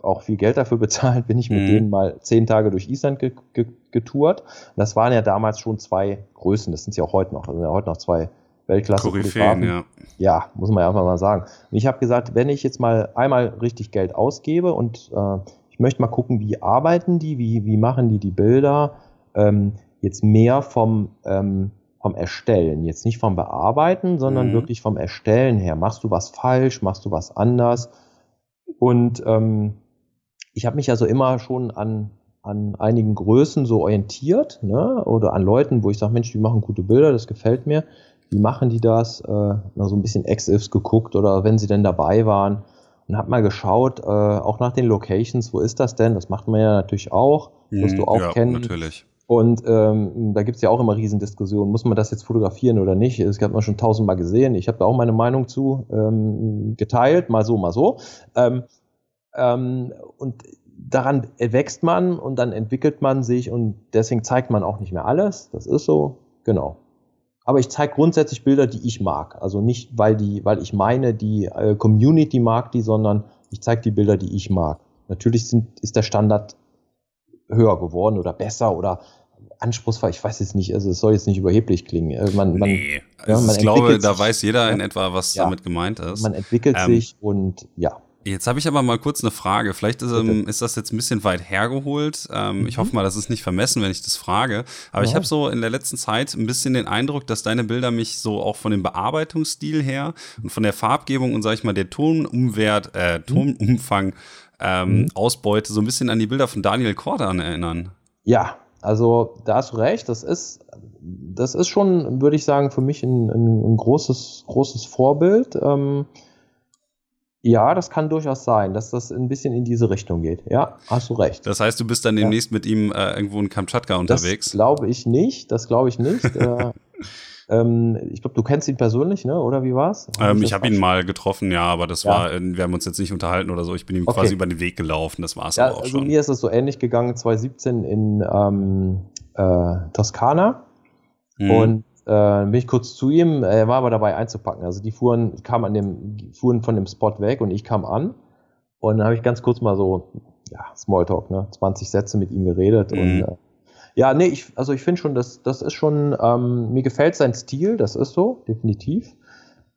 auch viel Geld dafür bezahlt, bin ich mit mhm. denen mal zehn Tage durch Island ge ge getourt. Das waren ja damals schon zwei Größen, das sind ja auch heute noch, also ja heute noch zwei Weltklasse Koryphäen, ja. ja, muss man ja einfach mal sagen. Und ich habe gesagt, wenn ich jetzt mal einmal richtig Geld ausgebe und äh, ich möchte mal gucken, wie arbeiten die, wie, wie machen die die Bilder, ähm, jetzt mehr vom, ähm, vom Erstellen, jetzt nicht vom Bearbeiten, sondern mhm. wirklich vom Erstellen her. Machst du was falsch, machst du was anders? Und ähm, ich habe mich also immer schon an, an einigen Größen so orientiert, ne? oder an Leuten, wo ich sage, Mensch, die machen gute Bilder, das gefällt mir. Wie machen die das? Äh, mal so ein bisschen Ex-Ifs geguckt oder wenn sie denn dabei waren und hab mal geschaut, äh, auch nach den Locations, wo ist das denn? Das macht man ja natürlich auch, wirst mhm, du auch ja, kennen. Natürlich. Und ähm, da gibt's ja auch immer Riesendiskussionen, muss man das jetzt fotografieren oder nicht? Das hat man schon tausendmal gesehen. Ich habe da auch meine Meinung zu ähm, geteilt, mal so, mal so. Ähm, ähm, und daran wächst man und dann entwickelt man sich und deswegen zeigt man auch nicht mehr alles. Das ist so, genau. Aber ich zeige grundsätzlich Bilder, die ich mag. Also nicht, weil die, weil ich meine, die äh, Community mag die, sondern ich zeige die Bilder, die ich mag. Natürlich sind, ist der Standard höher geworden oder besser oder anspruchsvoll, ich weiß jetzt nicht, also es soll jetzt nicht überheblich klingen. Äh, man, man, nee, ja, man ich glaube, da weiß jeder ja, in etwa, was ja, damit gemeint ist. Man entwickelt ähm, sich und ja. Jetzt habe ich aber mal kurz eine Frage. Vielleicht ist, ähm, ist das jetzt ein bisschen weit hergeholt. Ähm, mhm. Ich hoffe mal, das ist nicht vermessen, wenn ich das frage. Aber ja. ich habe so in der letzten Zeit ein bisschen den Eindruck, dass deine Bilder mich so auch von dem Bearbeitungsstil her und von der Farbgebung und sag ich mal der Tonumwert, äh, mhm. Tonumfang ähm, mhm. Ausbeute so ein bisschen an die Bilder von Daniel Kordan erinnern. Ja, also da hast du recht, das ist, das ist schon, würde ich sagen, für mich ein, ein, ein großes, großes Vorbild. Ähm, ja, das kann durchaus sein, dass das ein bisschen in diese Richtung geht. Ja, hast du recht. Das heißt, du bist dann demnächst ja. mit ihm äh, irgendwo in Kamtschatka unterwegs? Das glaube ich nicht, das glaube ich nicht. äh, Ähm, ich glaube, du kennst ihn persönlich, ne? Oder wie war's? Ähm, ich habe ihn mal getroffen, ja, aber das ja. war, äh, wir haben uns jetzt nicht unterhalten oder so. Ich bin ihm okay. quasi über den Weg gelaufen. Das war es ja, auch also schon. Mir ist es so ähnlich gegangen 2017 in ähm, äh, Toskana. Mhm. Und äh, bin ich kurz zu ihm, er war aber dabei einzupacken. Also die fuhren, kamen an dem, fuhren von dem Spot weg und ich kam an. Und dann habe ich ganz kurz mal so, ja, Smalltalk, ne, 20 Sätze mit ihm geredet mhm. und äh, ja, nee, ich, also ich finde schon, das, das ist schon, ähm, mir gefällt sein Stil, das ist so, definitiv.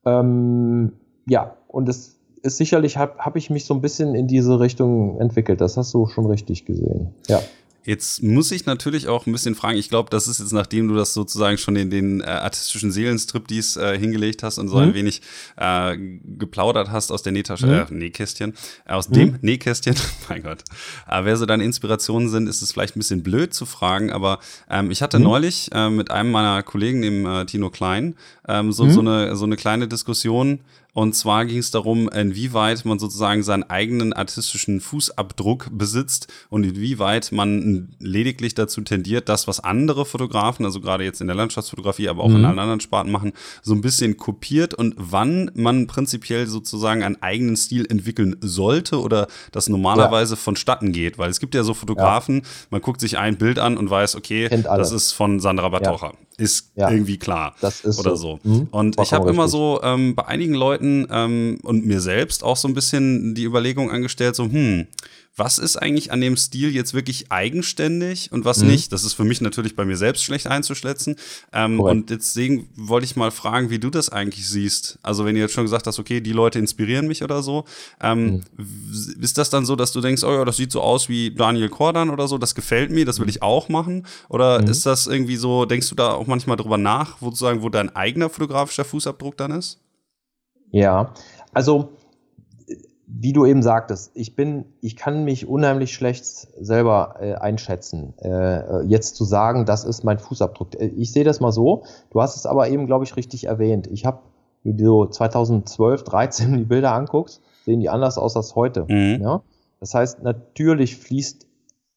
Ähm, ja, und es ist sicherlich, habe hab ich mich so ein bisschen in diese Richtung entwickelt. Das hast du schon richtig gesehen. Ja. Jetzt muss ich natürlich auch ein bisschen fragen, ich glaube, das ist jetzt, nachdem du das sozusagen schon in den äh, artistischen Seelenstrip dies äh, hingelegt hast und so mhm. ein wenig äh, geplaudert hast aus der Nähtasche, mhm. äh, Nähkästchen, äh, aus mhm. dem Nähkästchen, mein Gott. Äh, wer so deine Inspirationen sind, ist es vielleicht ein bisschen blöd zu fragen, aber ähm, ich hatte mhm. neulich äh, mit einem meiner Kollegen, dem äh, Tino Klein, ähm, so, so, mhm. eine, so eine kleine Diskussion, und zwar ging es darum, inwieweit man sozusagen seinen eigenen artistischen Fußabdruck besitzt und inwieweit man lediglich dazu tendiert, das, was andere Fotografen, also gerade jetzt in der Landschaftsfotografie, aber auch mhm. in allen anderen Sparten machen, so ein bisschen kopiert und wann man prinzipiell sozusagen einen eigenen Stil entwickeln sollte oder das normalerweise ja. vonstatten geht. Weil es gibt ja so Fotografen, ja. man guckt sich ein Bild an und weiß, okay, das ist von Sandra Batocha. Ja ist ja, irgendwie klar. Das ist oder so. so. Mhm. Und ich habe immer so ähm, bei einigen Leuten ähm, und mir selbst auch so ein bisschen die Überlegung angestellt, so, hm, was ist eigentlich an dem Stil jetzt wirklich eigenständig und was mhm. nicht. Das ist für mich natürlich bei mir selbst schlecht einzuschätzen. Ähm, und deswegen wollte ich mal fragen, wie du das eigentlich siehst. Also wenn du jetzt schon gesagt hast, okay, die Leute inspirieren mich oder so, ähm, mhm. ist das dann so, dass du denkst, oh ja, das sieht so aus wie Daniel Kordan oder so, das gefällt mir, das will ich auch machen? Oder mhm. ist das irgendwie so, denkst du da auch manchmal drüber nach, sozusagen, wo dein eigener fotografischer Fußabdruck dann ist? Ja, also wie du eben sagtest, ich bin, ich kann mich unheimlich schlecht selber äh, einschätzen. Äh, jetzt zu sagen, das ist mein Fußabdruck. Äh, ich sehe das mal so. Du hast es aber eben, glaube ich, richtig erwähnt. Ich habe, wenn du so 2012, 13 die Bilder anguckst, sehen die anders aus als heute. Mhm. Ja? Das heißt, natürlich fließt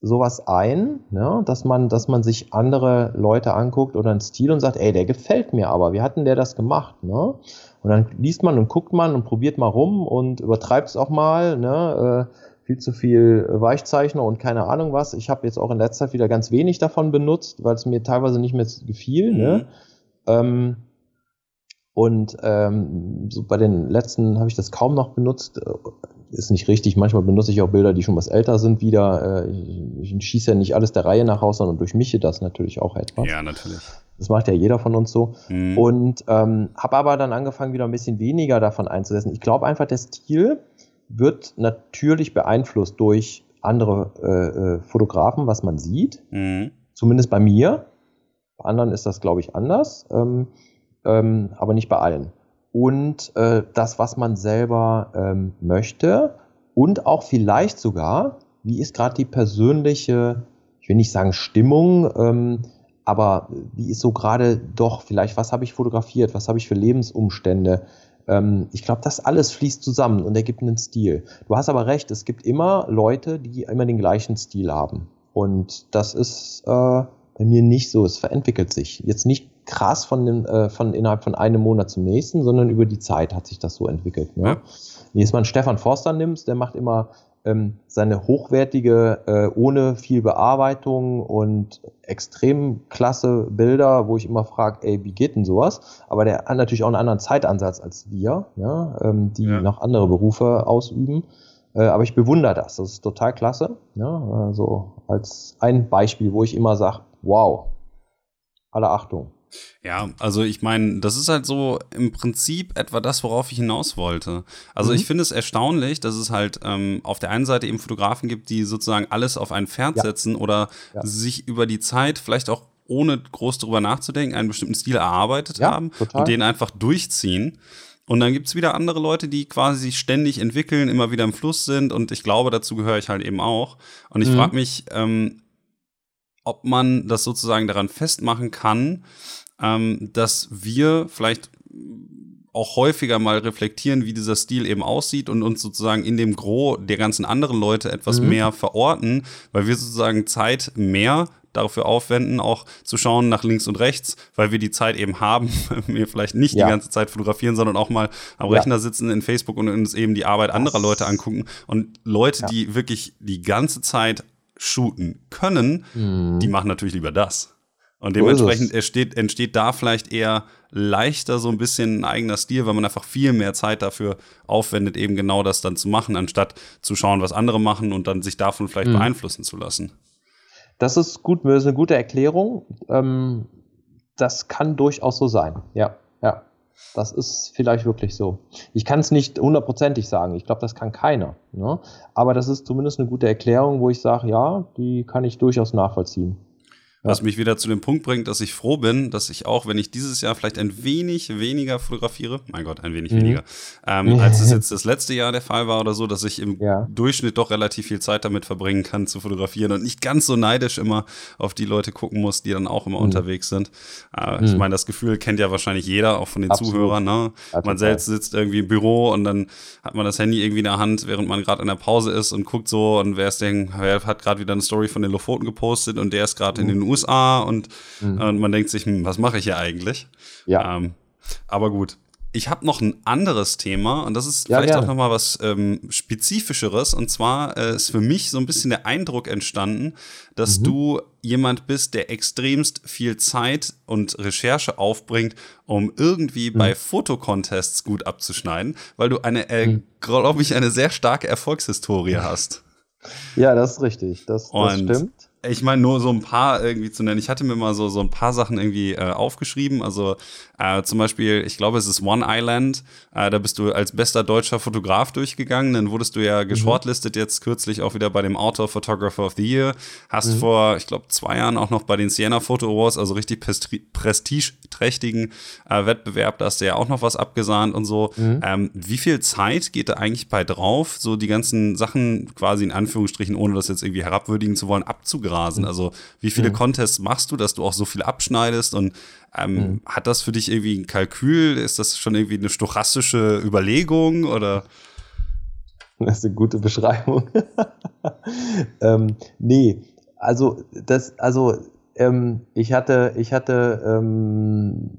sowas ein, ne, dass man, dass man sich andere Leute anguckt oder einen Stil und sagt, ey, der gefällt mir aber. Wie hat denn der das gemacht? Ne? Und dann liest man und guckt man und probiert mal rum und übertreibt es auch mal, ne? Äh, viel zu viel Weichzeichner und keine Ahnung was. Ich habe jetzt auch in letzter Zeit wieder ganz wenig davon benutzt, weil es mir teilweise nicht mehr gefiel. Ne? Mhm. Ne? Ähm, und ähm, so bei den letzten habe ich das kaum noch benutzt. Äh, ist nicht richtig. Manchmal benutze ich auch Bilder, die schon was älter sind, wieder. Äh, ich, ich schieße ja nicht alles der Reihe nach raus, sondern durchmische das natürlich auch etwas. Ja, natürlich. Das macht ja jeder von uns so. Mhm. Und ähm, habe aber dann angefangen, wieder ein bisschen weniger davon einzusetzen. Ich glaube einfach, der Stil wird natürlich beeinflusst durch andere äh, äh, Fotografen, was man sieht. Mhm. Zumindest bei mir. Bei anderen ist das, glaube ich, anders. Ähm, ähm, aber nicht bei allen. Und äh, das, was man selber ähm, möchte und auch vielleicht sogar, wie ist gerade die persönliche, ich will nicht sagen Stimmung, ähm, aber wie ist so gerade doch vielleicht, was habe ich fotografiert, was habe ich für Lebensumstände? Ähm, ich glaube, das alles fließt zusammen und ergibt einen Stil. Du hast aber recht, es gibt immer Leute, die immer den gleichen Stil haben. Und das ist äh, bei mir nicht so. Es verentwickelt sich. Jetzt nicht krass von, dem, äh, von innerhalb von einem Monat zum nächsten, sondern über die Zeit hat sich das so entwickelt. Ne? Ja. Wenn jetzt mal einen Stefan Forster nimmst, der macht immer ähm, seine hochwertige, äh, ohne viel Bearbeitung und extrem klasse Bilder, wo ich immer frage, ey, wie geht denn sowas? Aber der hat natürlich auch einen anderen Zeitansatz als wir, ja, ähm, die ja. noch andere Berufe ausüben. Äh, aber ich bewundere das, das ist total klasse. Ja, also als ein Beispiel, wo ich immer sage, wow, alle Achtung. Ja, also ich meine, das ist halt so im Prinzip etwa das, worauf ich hinaus wollte. Also mhm. ich finde es erstaunlich, dass es halt ähm, auf der einen Seite eben Fotografen gibt, die sozusagen alles auf ein Pferd ja. setzen oder ja. sich über die Zeit vielleicht auch ohne groß darüber nachzudenken einen bestimmten Stil erarbeitet ja, haben total. und den einfach durchziehen. Und dann gibt es wieder andere Leute, die quasi sich ständig entwickeln, immer wieder im Fluss sind. Und ich glaube, dazu gehöre ich halt eben auch. Und ich mhm. frage mich, ähm, ob man das sozusagen daran festmachen kann, ähm, dass wir vielleicht auch häufiger mal reflektieren, wie dieser Stil eben aussieht und uns sozusagen in dem Gros der ganzen anderen Leute etwas mhm. mehr verorten, weil wir sozusagen Zeit mehr dafür aufwenden, auch zu schauen nach links und rechts, weil wir die Zeit eben haben, wir vielleicht nicht ja. die ganze Zeit fotografieren, sondern auch mal am ja. Rechner sitzen in Facebook und uns eben die Arbeit anderer Leute angucken. Und Leute, ja. die wirklich die ganze Zeit shooten können, mhm. die machen natürlich lieber das. Und dementsprechend entsteht, entsteht da vielleicht eher leichter so ein bisschen ein eigener Stil, weil man einfach viel mehr Zeit dafür aufwendet, eben genau das dann zu machen, anstatt zu schauen, was andere machen und dann sich davon vielleicht mhm. beeinflussen zu lassen. Das ist gut, das ist eine gute Erklärung. Ähm, das kann durchaus so sein. Ja, ja. Das ist vielleicht wirklich so. Ich kann es nicht hundertprozentig sagen. Ich glaube, das kann keiner. Ne? Aber das ist zumindest eine gute Erklärung, wo ich sage, ja, die kann ich durchaus nachvollziehen. Was mich wieder zu dem Punkt bringt, dass ich froh bin, dass ich auch, wenn ich dieses Jahr vielleicht ein wenig weniger fotografiere, mein Gott, ein wenig mhm. weniger, ähm, als es jetzt das letzte Jahr der Fall war oder so, dass ich im ja. Durchschnitt doch relativ viel Zeit damit verbringen kann zu fotografieren und nicht ganz so neidisch immer auf die Leute gucken muss, die dann auch immer mhm. unterwegs sind. Äh, mhm. Ich meine, das Gefühl kennt ja wahrscheinlich jeder, auch von den Absolut. Zuhörern. Ne? man selbst sitzt irgendwie im Büro und dann hat man das Handy irgendwie in der Hand, während man gerade in der Pause ist und guckt so und wer ist denn, wer hat gerade wieder eine Story von den Lofoten gepostet und der ist gerade in mhm. den USA USA und, mhm. und man denkt sich, hm, was mache ich hier eigentlich? Ja. Ähm, aber gut. Ich habe noch ein anderes Thema und das ist ja, vielleicht gerne. auch noch mal was ähm, spezifischeres und zwar äh, ist für mich so ein bisschen der Eindruck entstanden, dass mhm. du jemand bist, der extremst viel Zeit und Recherche aufbringt, um irgendwie mhm. bei Fotocontests gut abzuschneiden, weil du eine, äh, mhm. glaube ich, eine sehr starke Erfolgshistorie hast. Ja, das ist richtig. Das, das stimmt ich meine, nur so ein paar irgendwie zu nennen. Ich hatte mir mal so, so ein paar Sachen irgendwie äh, aufgeschrieben. Also äh, zum Beispiel, ich glaube, es ist One Island. Äh, da bist du als bester deutscher Fotograf durchgegangen. Dann wurdest du ja mhm. geschortlistet jetzt kürzlich auch wieder bei dem Outdoor Photographer of the Year. Hast mhm. vor, ich glaube, zwei Jahren auch noch bei den Siena Photo Awards, also richtig prestigeträchtigen äh, Wettbewerb, da hast du ja auch noch was abgesahnt und so. Mhm. Ähm, wie viel Zeit geht da eigentlich bei drauf, so die ganzen Sachen quasi in Anführungsstrichen, ohne das jetzt irgendwie herabwürdigen zu wollen, abzugraben? Rasen? Mhm. Also wie viele mhm. Contests machst du, dass du auch so viel abschneidest und ähm, mhm. hat das für dich irgendwie ein Kalkül? Ist das schon irgendwie eine stochastische Überlegung oder? Das ist eine gute Beschreibung. ähm, nee, also das, also ähm, ich hatte, ich hatte ähm,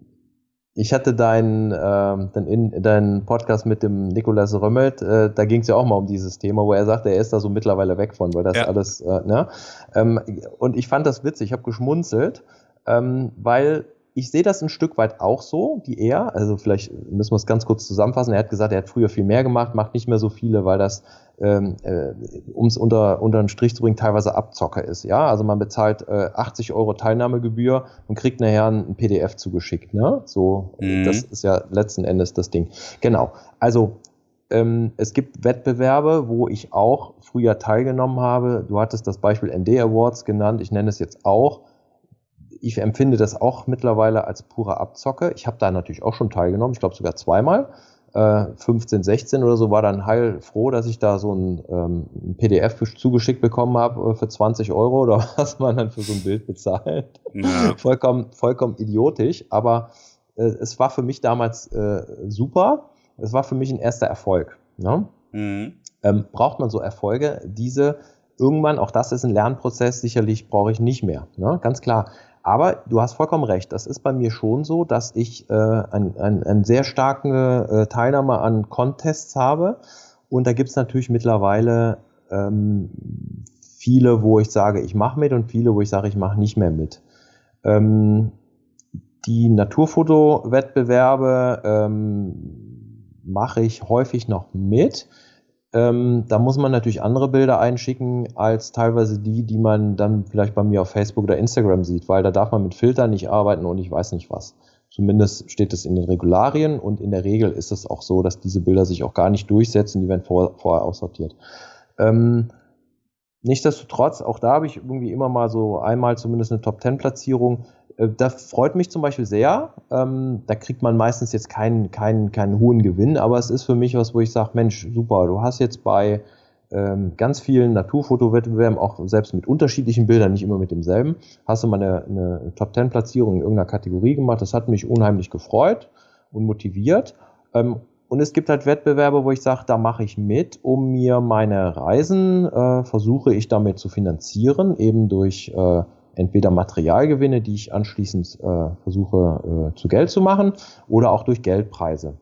ich hatte deinen ähm, dein, dein Podcast mit dem Nikolas Römmelt, äh, da ging es ja auch mal um dieses Thema, wo er sagte, er ist da so mittlerweile weg von, weil das ja. alles, äh, ne? Ähm, und ich fand das witzig, ich habe geschmunzelt, ähm, weil ich sehe das ein Stück weit auch so, wie er. Also vielleicht müssen wir es ganz kurz zusammenfassen. Er hat gesagt, er hat früher viel mehr gemacht, macht nicht mehr so viele, weil das, ähm, äh, um es unter, unter einen Strich zu bringen, teilweise Abzocker ist. Ja, also man bezahlt äh, 80 Euro Teilnahmegebühr und kriegt nachher ein PDF zugeschickt. Ne? So, mhm. das ist ja letzten Endes das Ding. Genau. Also ähm, es gibt Wettbewerbe, wo ich auch früher teilgenommen habe. Du hattest das Beispiel ND Awards genannt. Ich nenne es jetzt auch ich empfinde das auch mittlerweile als pure Abzocke. Ich habe da natürlich auch schon teilgenommen, ich glaube sogar zweimal. Äh, 15, 16 oder so war dann heilfroh, dass ich da so ein, ähm, ein PDF zugeschickt bekommen habe äh, für 20 Euro oder was man dann für so ein Bild bezahlt. Ja. vollkommen, vollkommen idiotisch, aber äh, es war für mich damals äh, super. Es war für mich ein erster Erfolg. Ne? Mhm. Ähm, braucht man so Erfolge, diese irgendwann, auch das ist ein Lernprozess, sicherlich brauche ich nicht mehr. Ne? Ganz klar. Aber du hast vollkommen recht, das ist bei mir schon so, dass ich äh, eine ein, sehr starke äh, Teilnahme an Contests habe. Und da gibt's natürlich mittlerweile ähm, viele, wo ich sage, ich mache mit und viele, wo ich sage, ich mache nicht mehr mit. Ähm, die Naturfoto-Wettbewerbe ähm, mache ich häufig noch mit. Ähm, da muss man natürlich andere Bilder einschicken als teilweise die, die man dann vielleicht bei mir auf Facebook oder Instagram sieht, weil da darf man mit Filtern nicht arbeiten und ich weiß nicht was. Zumindest steht es in den Regularien und in der Regel ist es auch so, dass diese Bilder sich auch gar nicht durchsetzen, die werden vor, vorher aussortiert. Ähm, nichtsdestotrotz, auch da habe ich irgendwie immer mal so einmal zumindest eine Top-10-Platzierung. Äh, das freut mich zum Beispiel sehr. Ähm, da kriegt man meistens jetzt keinen, keinen, keinen hohen Gewinn, aber es ist für mich was, wo ich sage, Mensch, super, du hast jetzt bei ähm, ganz vielen Naturfotowettbewerben, auch selbst mit unterschiedlichen Bildern, nicht immer mit demselben, hast du mal eine, eine Top-10-Platzierung in irgendeiner Kategorie gemacht. Das hat mich unheimlich gefreut und motiviert. Ähm, und es gibt halt Wettbewerbe, wo ich sage, da mache ich mit, um mir meine Reisen, äh, versuche ich damit zu finanzieren, eben durch äh, entweder Materialgewinne, die ich anschließend äh, versuche äh, zu Geld zu machen, oder auch durch Geldpreise.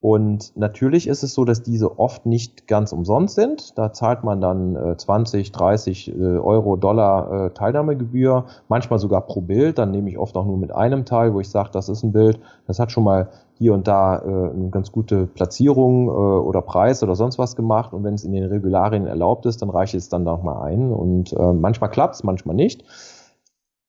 Und natürlich ist es so, dass diese oft nicht ganz umsonst sind. Da zahlt man dann äh, 20, 30 äh, Euro, Dollar äh, Teilnahmegebühr, manchmal sogar pro Bild. Dann nehme ich oft auch nur mit einem Teil, wo ich sage, das ist ein Bild, das hat schon mal hier und da äh, eine ganz gute Platzierung äh, oder Preis oder sonst was gemacht. Und wenn es in den Regularien erlaubt ist, dann reiche ich es dann nochmal ein. Und äh, manchmal klappt es, manchmal nicht.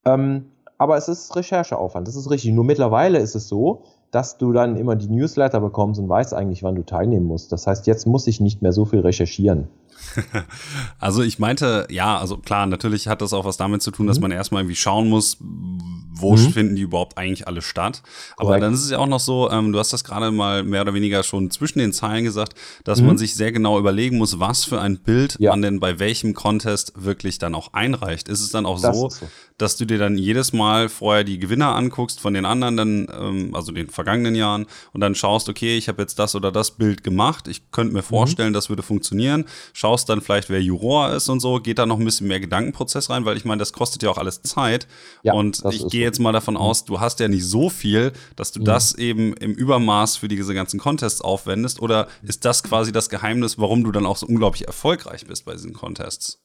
Ähm, aber es ist Rechercheaufwand, das ist richtig. Nur mittlerweile ist es so, dass du dann immer die Newsletter bekommst und weißt eigentlich, wann du teilnehmen musst. Das heißt, jetzt muss ich nicht mehr so viel recherchieren. also ich meinte, ja, also klar, natürlich hat das auch was damit zu tun, dass mhm. man erstmal irgendwie schauen muss, wo mhm. finden die überhaupt eigentlich alle statt. Aber Correct. dann ist es ja auch noch so, ähm, du hast das gerade mal mehr oder weniger schon zwischen den Zeilen gesagt, dass mhm. man sich sehr genau überlegen muss, was für ein Bild ja. man denn bei welchem Contest wirklich dann auch einreicht. Ist es dann auch so, so, dass du dir dann jedes Mal vorher die Gewinner anguckst von den anderen, dann, ähm, also den vergangenen Jahren, und dann schaust, okay, ich habe jetzt das oder das Bild gemacht, ich könnte mir mhm. vorstellen, das würde funktionieren, schaust dann vielleicht, wer Juror ist und so, geht da noch ein bisschen mehr Gedankenprozess rein, weil ich meine, das kostet ja auch alles Zeit. Ja, und ich gehe jetzt mal davon aus, du hast ja nicht so viel, dass du mhm. das eben im Übermaß für diese ganzen Contests aufwendest. Oder ist das quasi das Geheimnis, warum du dann auch so unglaublich erfolgreich bist bei diesen Contests?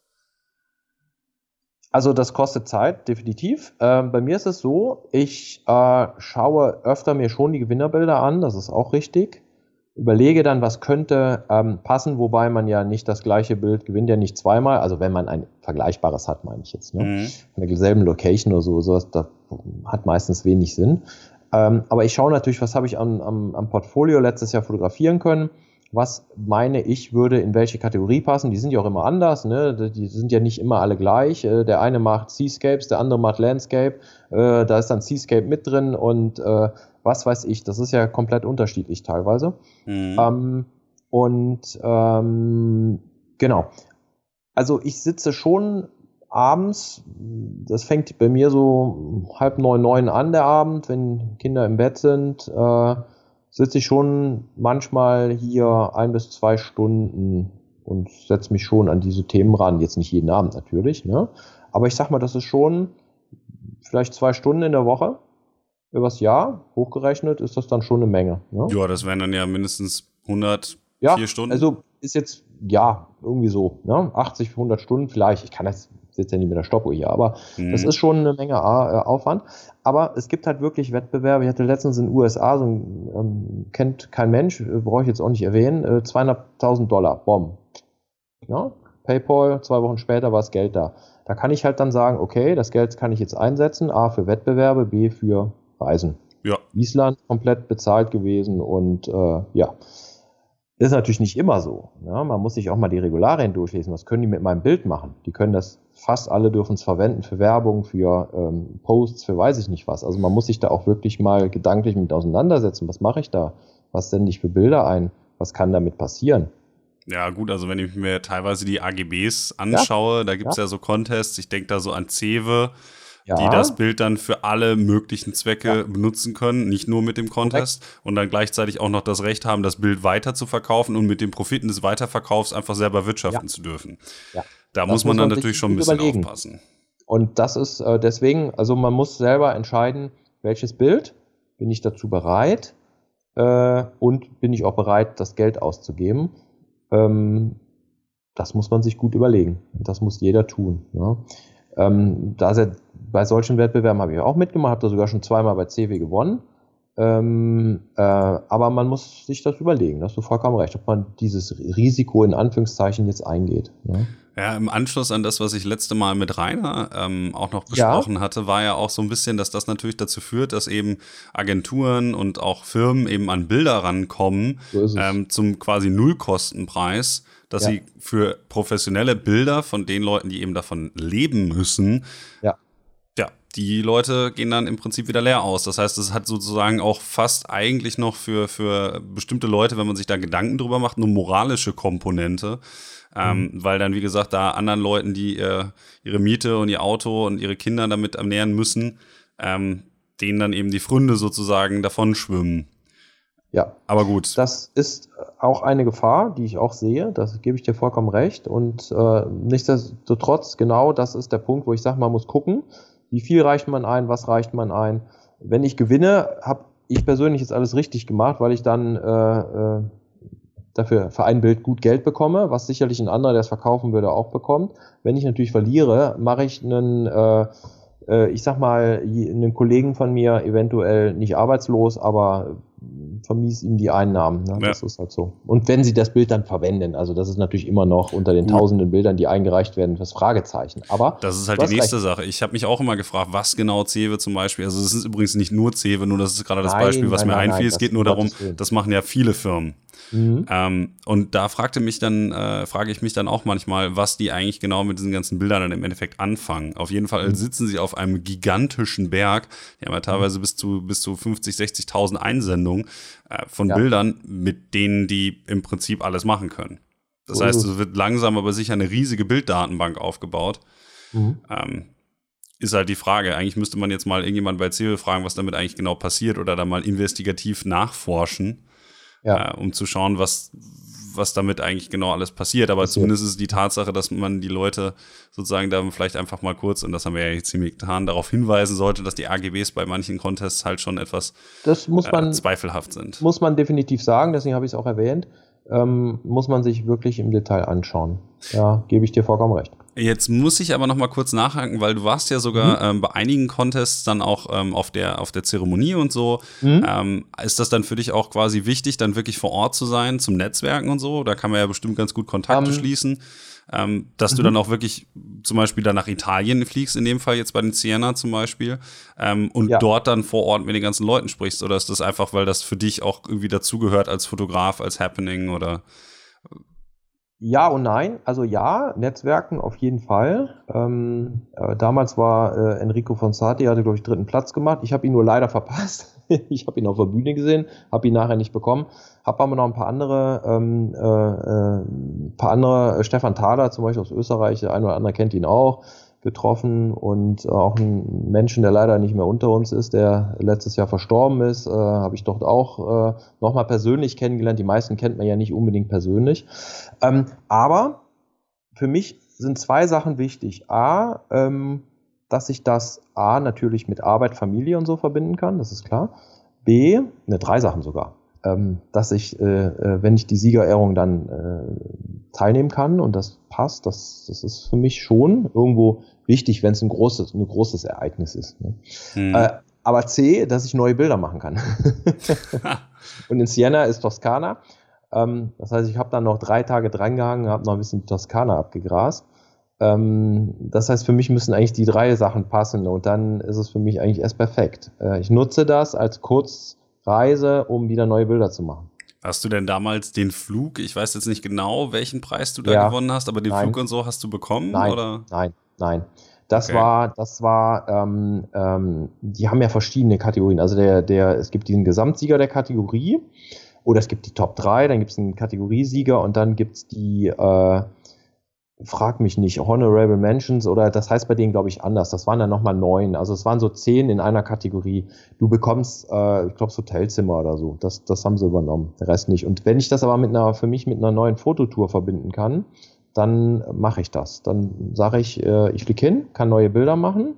Also das kostet Zeit, definitiv. Ähm, bei mir ist es so, ich äh, schaue öfter mir schon die Gewinnerbilder an, das ist auch richtig überlege dann, was könnte ähm, passen, wobei man ja nicht das gleiche Bild gewinnt, ja nicht zweimal. Also wenn man ein vergleichbares hat, meine ich jetzt. Ne? Mhm. Von derselben Location oder so, sowas, das hat meistens wenig Sinn. Ähm, aber ich schaue natürlich, was habe ich am, am, am Portfolio letztes Jahr fotografieren können. Was meine ich würde in welche Kategorie passen? Die sind ja auch immer anders, ne? Die sind ja nicht immer alle gleich. Äh, der eine macht Seascapes, der andere macht Landscape. Äh, da ist dann Seascape mit drin und äh, was weiß ich. Das ist ja komplett unterschiedlich teilweise. Mhm. Ähm, und ähm, genau. Also ich sitze schon abends, das fängt bei mir so halb neun, neun an der Abend, wenn Kinder im Bett sind, äh, sitze ich schon manchmal hier ein bis zwei Stunden und setze mich schon an diese Themen ran. Jetzt nicht jeden Abend natürlich, ne? Aber ich sag mal, das ist schon vielleicht zwei Stunden in der Woche übers Jahr hochgerechnet ist das dann schon eine Menge. Ja, ja das wären dann ja mindestens 100 ja, Stunden. Also ist jetzt, ja, irgendwie so, ne? 80, 100 Stunden vielleicht. Ich kann jetzt ja nicht mit der Stoppuhr hier, aber mhm. das ist schon eine Menge äh, Aufwand. Aber es gibt halt wirklich Wettbewerbe. Ich hatte letztens in den USA, so ein, ähm, kennt kein Mensch, äh, brauche ich jetzt auch nicht erwähnen, äh, 200.000 Dollar, Bomb. Ja? PayPal, zwei Wochen später war das Geld da. Da kann ich halt dann sagen, okay, das Geld kann ich jetzt einsetzen, A für Wettbewerbe, B für Reisen. Ja. Island komplett bezahlt gewesen und äh, ja. Ist natürlich nicht immer so. Ja, man muss sich auch mal die Regularien durchlesen. Was können die mit meinem Bild machen? Die können das, fast alle dürfen es verwenden für Werbung, für ähm, Posts, für weiß ich nicht was. Also man muss sich da auch wirklich mal gedanklich mit auseinandersetzen. Was mache ich da? Was sende ich für Bilder ein? Was kann damit passieren? Ja, gut, also wenn ich mir teilweise die AGBs anschaue, ja, da gibt es ja. ja. so Contests, ich denke da so an Cewe, ja. die das Bild dann für alle möglichen Zwecke ja. benutzen können, nicht nur mit dem Contest Correct. und dann gleichzeitig auch noch das Recht haben, das Bild weiter zu verkaufen und mit den Profiten des Weiterverkaufs einfach selber wirtschaften ja. zu dürfen. Da das muss man dann muss natürlich schon ein bisschen überlegen. aufpassen. Und das ist äh, deswegen, also man muss selber entscheiden, welches Bild bin ich dazu bereit äh, und bin ich auch bereit, das Geld auszugeben. Ähm, das muss man sich gut überlegen. Das muss jeder tun. Ja. Ähm, da sehr, bei solchen Wettbewerben habe ich auch mitgemacht, habe da sogar schon zweimal bei CW gewonnen. Ähm, äh, aber man muss sich das überlegen, da hast du vollkommen recht, ob man dieses Risiko in Anführungszeichen jetzt eingeht. Ne? Ja, im Anschluss an das, was ich letzte Mal mit Rainer ähm, auch noch besprochen ja. hatte, war ja auch so ein bisschen, dass das natürlich dazu führt, dass eben Agenturen und auch Firmen eben an Bilder rankommen so ähm, zum quasi Nullkostenpreis dass ja. sie für professionelle Bilder von den Leuten, die eben davon leben müssen, ja. ja, die Leute gehen dann im Prinzip wieder leer aus. Das heißt, es hat sozusagen auch fast eigentlich noch für, für bestimmte Leute, wenn man sich da Gedanken drüber macht, eine moralische Komponente. Ähm, mhm. weil dann, wie gesagt, da anderen Leuten, die äh, ihre Miete und ihr Auto und ihre Kinder damit ernähren müssen, ähm, denen dann eben die Fründe sozusagen davon schwimmen. Ja. Aber gut. Das ist auch eine Gefahr, die ich auch sehe. Das gebe ich dir vollkommen recht. Und äh, nichtsdestotrotz, genau das ist der Punkt, wo ich sage, man muss gucken, wie viel reicht man ein, was reicht man ein. Wenn ich gewinne, habe ich persönlich jetzt alles richtig gemacht, weil ich dann äh, äh, dafür für ein Bild gut Geld bekomme, was sicherlich ein anderer, der es verkaufen würde, auch bekommt. Wenn ich natürlich verliere, mache ich einen äh, äh, ich sag mal, einen Kollegen von mir eventuell nicht arbeitslos, aber vermies ihm die Einnahmen. Ne? Ja. Das ist halt so. Und wenn sie das Bild dann verwenden, also das ist natürlich immer noch unter den tausenden Bildern, die eingereicht werden, das Fragezeichen. Aber das ist halt die nächste recht. Sache. Ich habe mich auch immer gefragt, was genau Cewe zum Beispiel, also es ist übrigens nicht nur Cewe, nur das ist gerade das nein, Beispiel, was nein, mir nein, einfiel. es geht nur darum, das machen ja viele Firmen. Mhm. Ähm, und da fragte mich dann, äh, frage ich mich dann auch manchmal, was die eigentlich genau mit diesen ganzen Bildern dann im Endeffekt anfangen. Auf jeden Fall mhm. sitzen sie auf einem gigantischen Berg. Die haben ja teilweise bis zu, bis zu 50, 60.000 Einsendungen äh, von ja. Bildern, mit denen die im Prinzip alles machen können. Das mhm. heißt, es wird langsam aber sicher eine riesige Bilddatenbank aufgebaut. Mhm. Ähm, ist halt die Frage. Eigentlich müsste man jetzt mal irgendjemand bei Civil fragen, was damit eigentlich genau passiert oder da mal investigativ nachforschen ja. äh, um zu schauen, was, was damit eigentlich genau alles passiert. Aber passiert. zumindest ist die Tatsache, dass man die Leute sozusagen da vielleicht einfach mal kurz, und das haben wir ja jetzt ziemlich getan, darauf hinweisen sollte, dass die AGBs bei manchen Contests halt schon etwas das muss man, äh, zweifelhaft sind. Muss man definitiv sagen, deswegen habe ich es auch erwähnt. Ähm, muss man sich wirklich im Detail anschauen. Ja, gebe ich dir vollkommen recht. Jetzt muss ich aber noch mal kurz nachhaken, weil du warst ja sogar mhm. ähm, bei einigen Contests dann auch ähm, auf, der, auf der Zeremonie und so. Mhm. Ähm, ist das dann für dich auch quasi wichtig, dann wirklich vor Ort zu sein, zum Netzwerken und so? Da kann man ja bestimmt ganz gut Kontakte ähm, schließen. Ähm, dass mhm. du dann auch wirklich zum Beispiel dann nach Italien fliegst, in dem Fall jetzt bei den Siena zum Beispiel, ähm, und ja. dort dann vor Ort mit den ganzen Leuten sprichst? Oder ist das einfach, weil das für dich auch irgendwie dazugehört als Fotograf, als Happening oder ja und nein. Also ja, Netzwerken auf jeden Fall. Ähm, äh, damals war äh, Enrico Fonsati, hatte glaube ich dritten Platz gemacht. Ich habe ihn nur leider verpasst. ich habe ihn auf der Bühne gesehen, habe ihn nachher nicht bekommen. Habe aber noch ein paar andere, ähm, äh, äh, ein paar andere, äh, Stefan Thaler zum Beispiel aus Österreich, der eine oder andere kennt ihn auch getroffen und auch einen Menschen, der leider nicht mehr unter uns ist, der letztes Jahr verstorben ist, äh, habe ich dort auch äh, nochmal persönlich kennengelernt. Die meisten kennt man ja nicht unbedingt persönlich. Ähm, aber für mich sind zwei Sachen wichtig. A, ähm, dass ich das A natürlich mit Arbeit, Familie und so verbinden kann, das ist klar. B, ne, drei Sachen sogar ähm, dass ich, äh, äh, wenn ich die Siegerehrung dann äh, teilnehmen kann und das passt, das, das ist für mich schon irgendwo wichtig, wenn es ein großes, ein großes Ereignis ist. Ne? Hm. Äh, aber C, dass ich neue Bilder machen kann. und in Siena ist Toskana. Ähm, das heißt, ich habe dann noch drei Tage drangehangen, habe noch ein bisschen Toskana abgegrast. Ähm, das heißt, für mich müssen eigentlich die drei Sachen passen und dann ist es für mich eigentlich erst perfekt. Äh, ich nutze das als kurz Reise, um wieder neue Bilder zu machen. Hast du denn damals den Flug, ich weiß jetzt nicht genau, welchen Preis du da ja, gewonnen hast, aber den nein. Flug und so hast du bekommen? Nein, oder? nein, nein. Das okay. war, das war, ähm, ähm, die haben ja verschiedene Kategorien. Also der, der, es gibt diesen Gesamtsieger der Kategorie oder es gibt die Top 3, dann gibt es einen Kategoriesieger und dann gibt es die, äh, frag mich nicht, Honorable Mentions oder das heißt bei denen, glaube ich, anders. Das waren dann nochmal neun. Also es waren so zehn in einer Kategorie. Du bekommst, äh, ich glaube, das Hotelzimmer oder so. Das, das haben sie übernommen, der Rest nicht. Und wenn ich das aber mit einer, für mich mit einer neuen Fototour verbinden kann, dann mache ich das. Dann sage ich, äh, ich fliege hin, kann neue Bilder machen,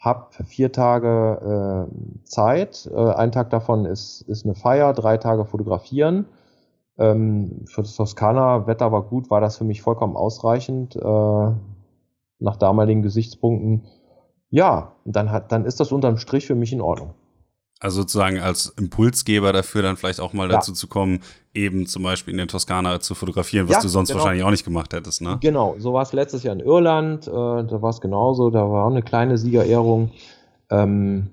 hab vier Tage äh, Zeit. Äh, ein Tag davon ist, ist eine Feier, drei Tage fotografieren ähm, für das Toskana, Wetter war gut, war das für mich vollkommen ausreichend, äh, nach damaligen Gesichtspunkten. Ja, dann, hat, dann ist das unterm Strich für mich in Ordnung. Also sozusagen als Impulsgeber dafür dann vielleicht auch mal ja. dazu zu kommen, eben zum Beispiel in der Toskana zu fotografieren, was ja, du sonst genau. wahrscheinlich auch nicht gemacht hättest, ne? Genau, so war es letztes Jahr in Irland, äh, da war es genauso, da war auch eine kleine Siegerehrung. Ähm,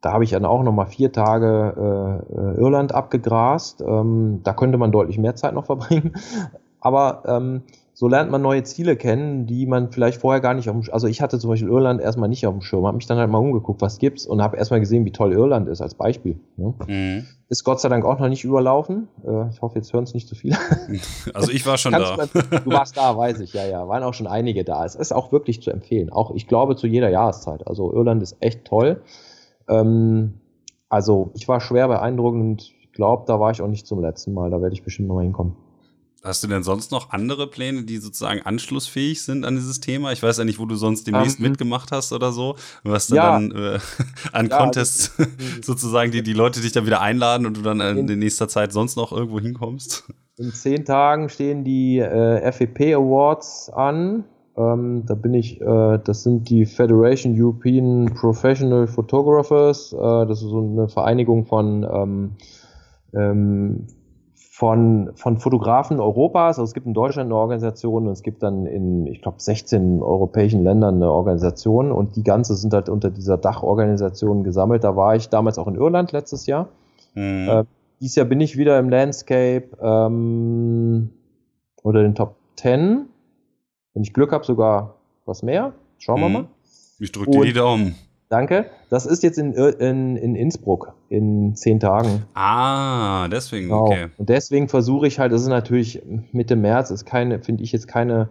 da habe ich dann auch nochmal vier Tage äh, Irland abgegrast. Ähm, da könnte man deutlich mehr Zeit noch verbringen. Aber ähm, so lernt man neue Ziele kennen, die man vielleicht vorher gar nicht auf dem Also ich hatte zum Beispiel Irland erstmal nicht auf dem Schirm, habe mich dann halt mal umgeguckt, was gibt's und habe erstmal gesehen, wie toll Irland ist als Beispiel. Ne? Mhm. Ist Gott sei Dank auch noch nicht überlaufen. Äh, ich hoffe, jetzt hören es nicht zu viele. Also ich war schon da. Mal, du warst da, weiß ich, ja, ja. Waren auch schon einige da. Es ist auch wirklich zu empfehlen. Auch ich glaube zu jeder Jahreszeit. Also Irland ist echt toll. Ähm, also ich war schwer beeindruckt und glaube, da war ich auch nicht zum letzten Mal. Da werde ich bestimmt nochmal hinkommen. Hast du denn sonst noch andere Pläne, die sozusagen anschlussfähig sind an dieses Thema? Ich weiß ja nicht, wo du sonst demnächst ähm, mitgemacht hast oder so. Was du ja, dann äh, an ja, Contests sozusagen, die die Leute dich dann wieder einladen und du dann in, in nächster Zeit sonst noch irgendwo hinkommst? In zehn Tagen stehen die äh, FEP Awards an. Ähm, da bin ich, äh, das sind die Federation European Professional Photographers. Äh, das ist so eine Vereinigung von ähm, ähm, von, von Fotografen Europas. Also es gibt in Deutschland eine Organisation und es gibt dann in, ich glaube, 16 europäischen Ländern eine Organisation und die ganze sind halt unter dieser Dachorganisation gesammelt. Da war ich damals auch in Irland letztes Jahr. Mhm. Äh, dieses Jahr bin ich wieder im Landscape ähm, unter den Top 10. Wenn ich Glück habe, sogar was mehr. Schauen mhm. wir mal. Ich drücke dir die Daumen. Danke. Das ist jetzt in, in, in Innsbruck in zehn Tagen. Ah, deswegen, genau. okay. Und deswegen versuche ich halt, das ist natürlich Mitte März, ist keine, finde ich jetzt keine,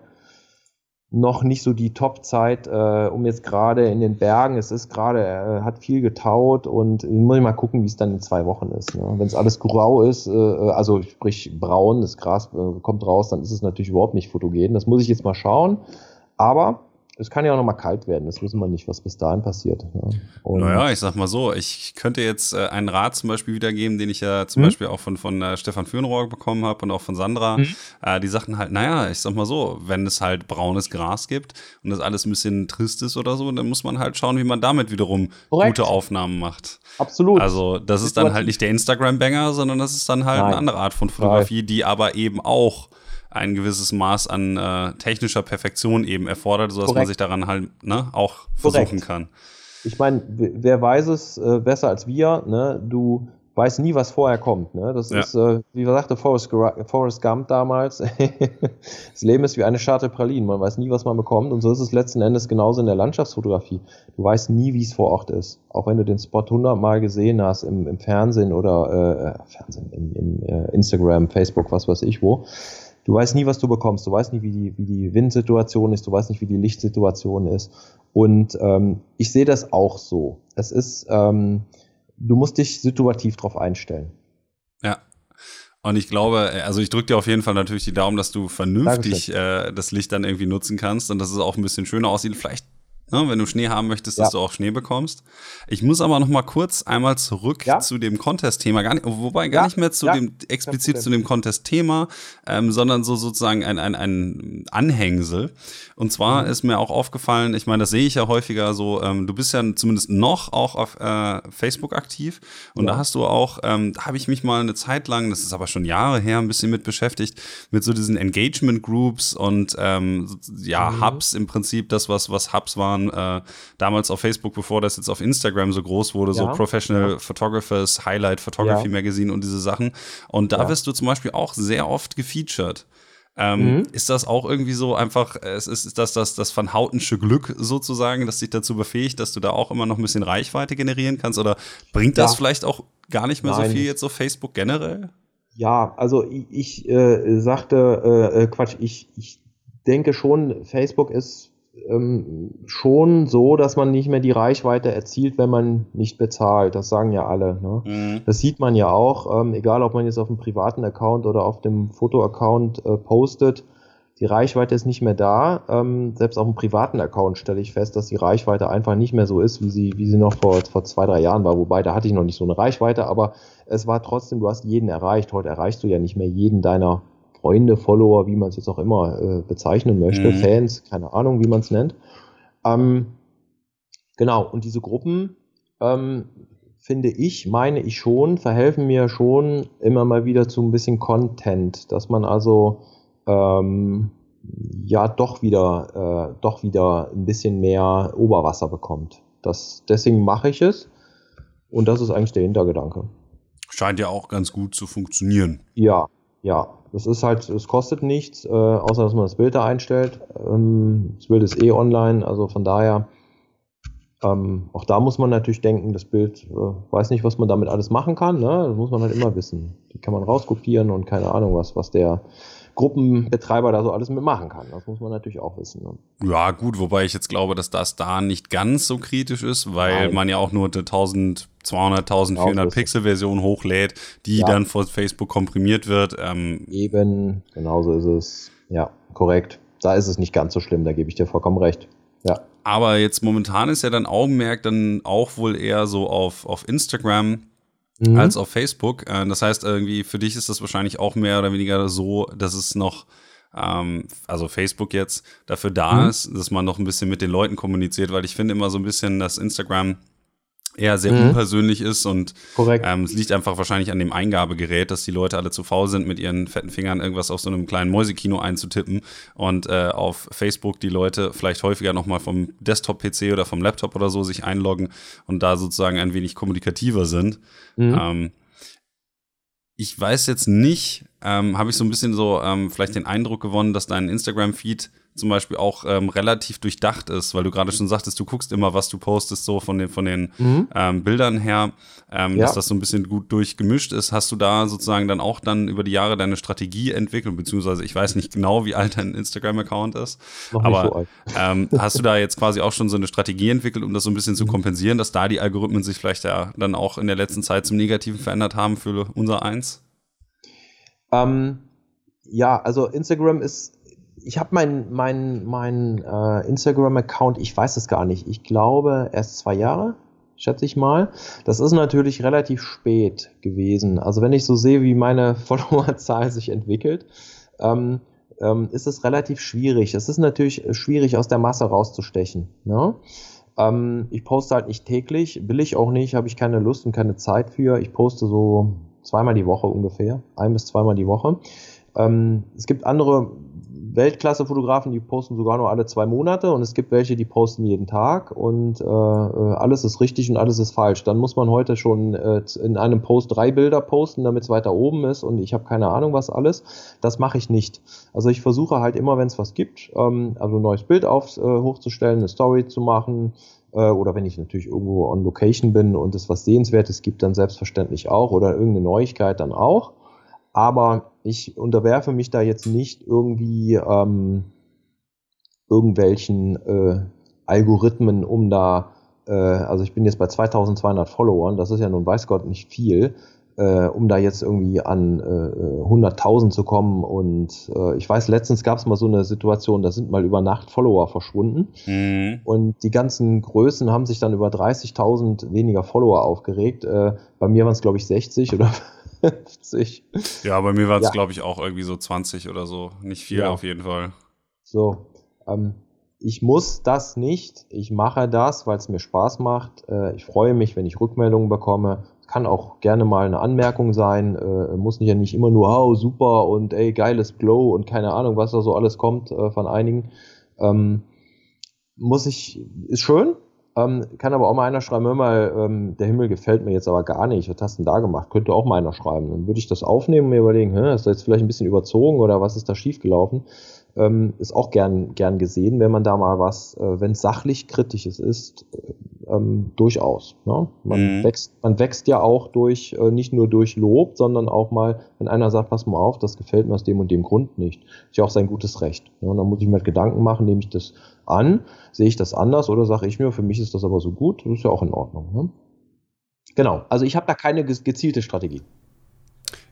noch nicht so die Top-Zeit, äh, um jetzt gerade in den Bergen, es ist gerade, äh, hat viel getaut und muss ich mal gucken, wie es dann in zwei Wochen ist. Ne? Wenn es alles grau ist, äh, also sprich braun, das Gras äh, kommt raus, dann ist es natürlich überhaupt nicht fotogen. Das muss ich jetzt mal schauen. Aber es kann ja auch noch mal kalt werden, das wissen wir nicht, was bis dahin passiert. Ja. naja, ich sag mal so, ich könnte jetzt äh, einen Rat zum Beispiel wiedergeben, den ich ja zum mhm. Beispiel auch von, von äh, Stefan Fürnrohr bekommen habe und auch von Sandra. Mhm. Äh, die sagten halt, naja, ich sag mal so, wenn es halt braunes Gras gibt und das alles ein bisschen trist ist oder so, dann muss man halt schauen, wie man damit wiederum Korrekt. gute Aufnahmen macht. Absolut. Also das ist dann halt nicht der Instagram-Banger, sondern das ist dann halt Nein. eine andere Art von Fotografie, Nein. die aber eben auch ein gewisses Maß an äh, technischer Perfektion eben erfordert, sodass Korrekt. man sich daran halt ne, auch versuchen Korrekt. kann. Ich meine, wer weiß es äh, besser als wir, ne? Du weiß nie, was vorher kommt. Ne? Das ja. ist, äh, wie sagte Forrest, Forrest Gump damals, das Leben ist wie eine Scharte Pralinen. Man weiß nie, was man bekommt. Und so ist es letzten Endes genauso in der Landschaftsfotografie. Du weißt nie, wie es vor Ort ist. Auch wenn du den Spot hundertmal gesehen hast im, im Fernsehen oder äh, Fernsehen, im, im äh, Instagram, Facebook, was weiß ich wo du weißt nie, was du bekommst. Du weißt nie, wie die, wie die Windsituation ist, du weißt nicht, wie die Lichtsituation ist. Und ähm, ich sehe das auch so. Es ist, ähm, du musst dich situativ drauf einstellen. Ja. Und ich glaube, also ich drücke dir auf jeden Fall natürlich die Daumen, dass du vernünftig äh, das Licht dann irgendwie nutzen kannst und dass es auch ein bisschen schöner aussieht. Vielleicht Ne, wenn du Schnee haben möchtest, dass ja. du auch Schnee bekommst. Ich muss aber noch mal kurz einmal zurück ja? zu dem Contest-Thema, gar nicht, wobei gar ja. nicht mehr zu dem explizit zu dem Contest-Thema, ähm, sondern so sozusagen ein, ein, ein Anhängsel. Und zwar mhm. ist mir auch aufgefallen, ich meine, das sehe ich ja häufiger so, ähm, du bist ja zumindest noch auch auf äh, Facebook aktiv und da hast du auch, ähm, da habe ich mich mal eine Zeit lang, das ist aber schon Jahre her, ein bisschen mit beschäftigt, mit so diesen Engagement Groups und ähm, ja, mhm. Hubs im Prinzip, das was was Hubs waren waren äh, damals auf Facebook, bevor das jetzt auf Instagram so groß wurde, ja. so Professional ja. Photographers, Highlight Photography ja. Magazine und diese Sachen. Und da wirst du zum Beispiel auch sehr oft gefeatured. Ähm, mhm. Ist das auch irgendwie so einfach, es ist, ist das, das das Van Houtensche Glück sozusagen, das dich dazu befähigt, dass du da auch immer noch ein bisschen Reichweite generieren kannst? Oder bringt das vielleicht auch gar nicht mehr Nein. so viel jetzt auf Facebook generell? Ja, also ich, ich äh, sagte, äh, äh Quatsch, ich, ich denke schon, Facebook ist ähm, schon so, dass man nicht mehr die Reichweite erzielt, wenn man nicht bezahlt. Das sagen ja alle. Ne? Mhm. Das sieht man ja auch, ähm, egal ob man jetzt auf dem privaten Account oder auf dem Fotoaccount äh, postet. Die Reichweite ist nicht mehr da. Ähm, selbst auf dem privaten Account stelle ich fest, dass die Reichweite einfach nicht mehr so ist, wie sie, wie sie noch vor, vor zwei, drei Jahren war. Wobei, da hatte ich noch nicht so eine Reichweite, aber es war trotzdem, du hast jeden erreicht. Heute erreichst du ja nicht mehr jeden deiner Freunde, Follower, wie man es jetzt auch immer äh, bezeichnen möchte, mhm. Fans, keine Ahnung, wie man es nennt. Ähm, genau, und diese Gruppen, ähm, finde ich, meine ich schon, verhelfen mir schon immer mal wieder zu ein bisschen Content, dass man also ähm, ja doch wieder, äh, doch wieder ein bisschen mehr Oberwasser bekommt. Das, deswegen mache ich es und das ist eigentlich der Hintergedanke. Scheint ja auch ganz gut zu funktionieren. Ja, ja, das ist halt, es kostet nichts, äh, außer dass man das Bild da einstellt. Ähm, das Bild ist eh online, also von daher, ähm, auch da muss man natürlich denken, das Bild äh, weiß nicht, was man damit alles machen kann, ne? Das muss man halt immer wissen. Die kann man rauskopieren und keine Ahnung was, was der Gruppenbetreiber da so alles mitmachen kann. Das muss man natürlich auch wissen. Ne? Ja, gut, wobei ich jetzt glaube, dass das da nicht ganz so kritisch ist, weil Nein. man ja auch nur 1000 200.000, 400 Pixel Version hochlädt, die ja. dann vor Facebook komprimiert wird. Ähm, Eben, genauso ist es. Ja, korrekt. Da ist es nicht ganz so schlimm, da gebe ich dir vollkommen recht. Ja. Aber jetzt momentan ist ja dein Augenmerk dann auch wohl eher so auf, auf Instagram mhm. als auf Facebook. Äh, das heißt, irgendwie für dich ist das wahrscheinlich auch mehr oder weniger so, dass es noch ähm, also Facebook jetzt dafür da mhm. ist, dass man noch ein bisschen mit den Leuten kommuniziert, weil ich finde immer so ein bisschen, dass Instagram eher sehr mhm. unpersönlich ist und ähm, es liegt einfach wahrscheinlich an dem Eingabegerät, dass die Leute alle zu faul sind, mit ihren fetten Fingern irgendwas auf so einem kleinen Mäusekino einzutippen und äh, auf Facebook die Leute vielleicht häufiger nochmal vom Desktop-PC oder vom Laptop oder so sich einloggen und da sozusagen ein wenig kommunikativer sind. Mhm. Ähm, ich weiß jetzt nicht, ähm, habe ich so ein bisschen so ähm, vielleicht den Eindruck gewonnen, dass dein Instagram-Feed zum Beispiel auch ähm, relativ durchdacht ist, weil du gerade schon sagtest, du guckst immer, was du postest, so von den, von den mhm. ähm, Bildern her, ähm, ja. dass das so ein bisschen gut durchgemischt ist. Hast du da sozusagen dann auch dann über die Jahre deine Strategie entwickelt, beziehungsweise ich weiß nicht genau, wie alt dein Instagram-Account ist, Noch aber so ähm, hast du da jetzt quasi auch schon so eine Strategie entwickelt, um das so ein bisschen zu mhm. kompensieren, dass da die Algorithmen sich vielleicht ja dann auch in der letzten Zeit zum Negativen verändert haben für unser Eins? Ähm, ja, also Instagram ist ich habe meinen mein, mein, äh, Instagram-Account, ich weiß es gar nicht, ich glaube erst zwei Jahre, schätze ich mal. Das ist natürlich relativ spät gewesen. Also wenn ich so sehe, wie meine Followerzahl sich entwickelt, ähm, ähm, ist es relativ schwierig. Es ist natürlich schwierig, aus der Masse rauszustechen. Ne? Ähm, ich poste halt nicht täglich, will ich auch nicht, habe ich keine Lust und keine Zeit für. Ich poste so zweimal die Woche ungefähr, ein bis zweimal die Woche. Ähm, es gibt andere Weltklasse-Fotografen, die posten sogar nur alle zwei Monate und es gibt welche, die posten jeden Tag und äh, äh, alles ist richtig und alles ist falsch. Dann muss man heute schon äh, in einem Post drei Bilder posten, damit es weiter oben ist und ich habe keine Ahnung was alles. Das mache ich nicht. Also ich versuche halt immer, wenn es was gibt, ähm, also ein neues Bild auf, äh, hochzustellen, eine Story zu machen, äh, oder wenn ich natürlich irgendwo on Location bin und es was Sehenswertes gibt, dann selbstverständlich auch oder irgendeine Neuigkeit dann auch. Aber ich unterwerfe mich da jetzt nicht irgendwie ähm, irgendwelchen äh, Algorithmen, um da, äh, also ich bin jetzt bei 2200 Followern, das ist ja nun weiß Gott nicht viel, äh, um da jetzt irgendwie an äh, 100.000 zu kommen. Und äh, ich weiß, letztens gab es mal so eine Situation, da sind mal über Nacht Follower verschwunden. Mhm. Und die ganzen Größen haben sich dann über 30.000 weniger Follower aufgeregt. Äh, bei mir waren es, glaube ich, 60 oder 50. Ja, bei mir waren es, ja. glaube ich, auch irgendwie so 20 oder so. Nicht viel ja. auf jeden Fall. So, ähm, ich muss das nicht. Ich mache das, weil es mir Spaß macht. Äh, ich freue mich, wenn ich Rückmeldungen bekomme. Kann auch gerne mal eine Anmerkung sein. Äh, muss nicht ja nicht immer nur, oh, super und ey, geiles Glow und keine Ahnung, was da so alles kommt äh, von einigen. Ähm, muss ich, ist schön, ähm, kann aber auch mal einer schreiben, hör mal, ähm, der Himmel gefällt mir jetzt aber gar nicht. Was hast du denn da gemacht? Könnte auch mal einer schreiben. Dann würde ich das aufnehmen und mir überlegen, hä, ist das jetzt vielleicht ein bisschen überzogen oder was ist da schiefgelaufen? Ähm, ist auch gern, gern gesehen, wenn man da mal was, äh, wenn es sachlich kritisches ist, äh, ähm, durchaus. Ne? Man, mhm. wächst, man wächst ja auch durch, äh, nicht nur durch Lob, sondern auch mal, wenn einer sagt, pass mal auf, das gefällt mir aus dem und dem Grund nicht. Ist ja auch sein gutes Recht. Ne? Und dann muss ich mir halt Gedanken machen, nehme ich das an, sehe ich das anders oder sage ich mir, für mich ist das aber so gut, das ist ja auch in Ordnung. Ne? Genau, also ich habe da keine gezielte Strategie.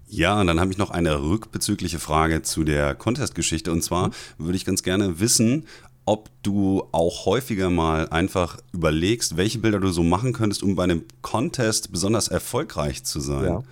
Ja, und dann habe ich noch eine rückbezügliche Frage zu der Contest-Geschichte. Und zwar mhm. würde ich ganz gerne wissen, ob du auch häufiger mal einfach überlegst, welche Bilder du so machen könntest, um bei einem Contest besonders erfolgreich zu sein. Ja.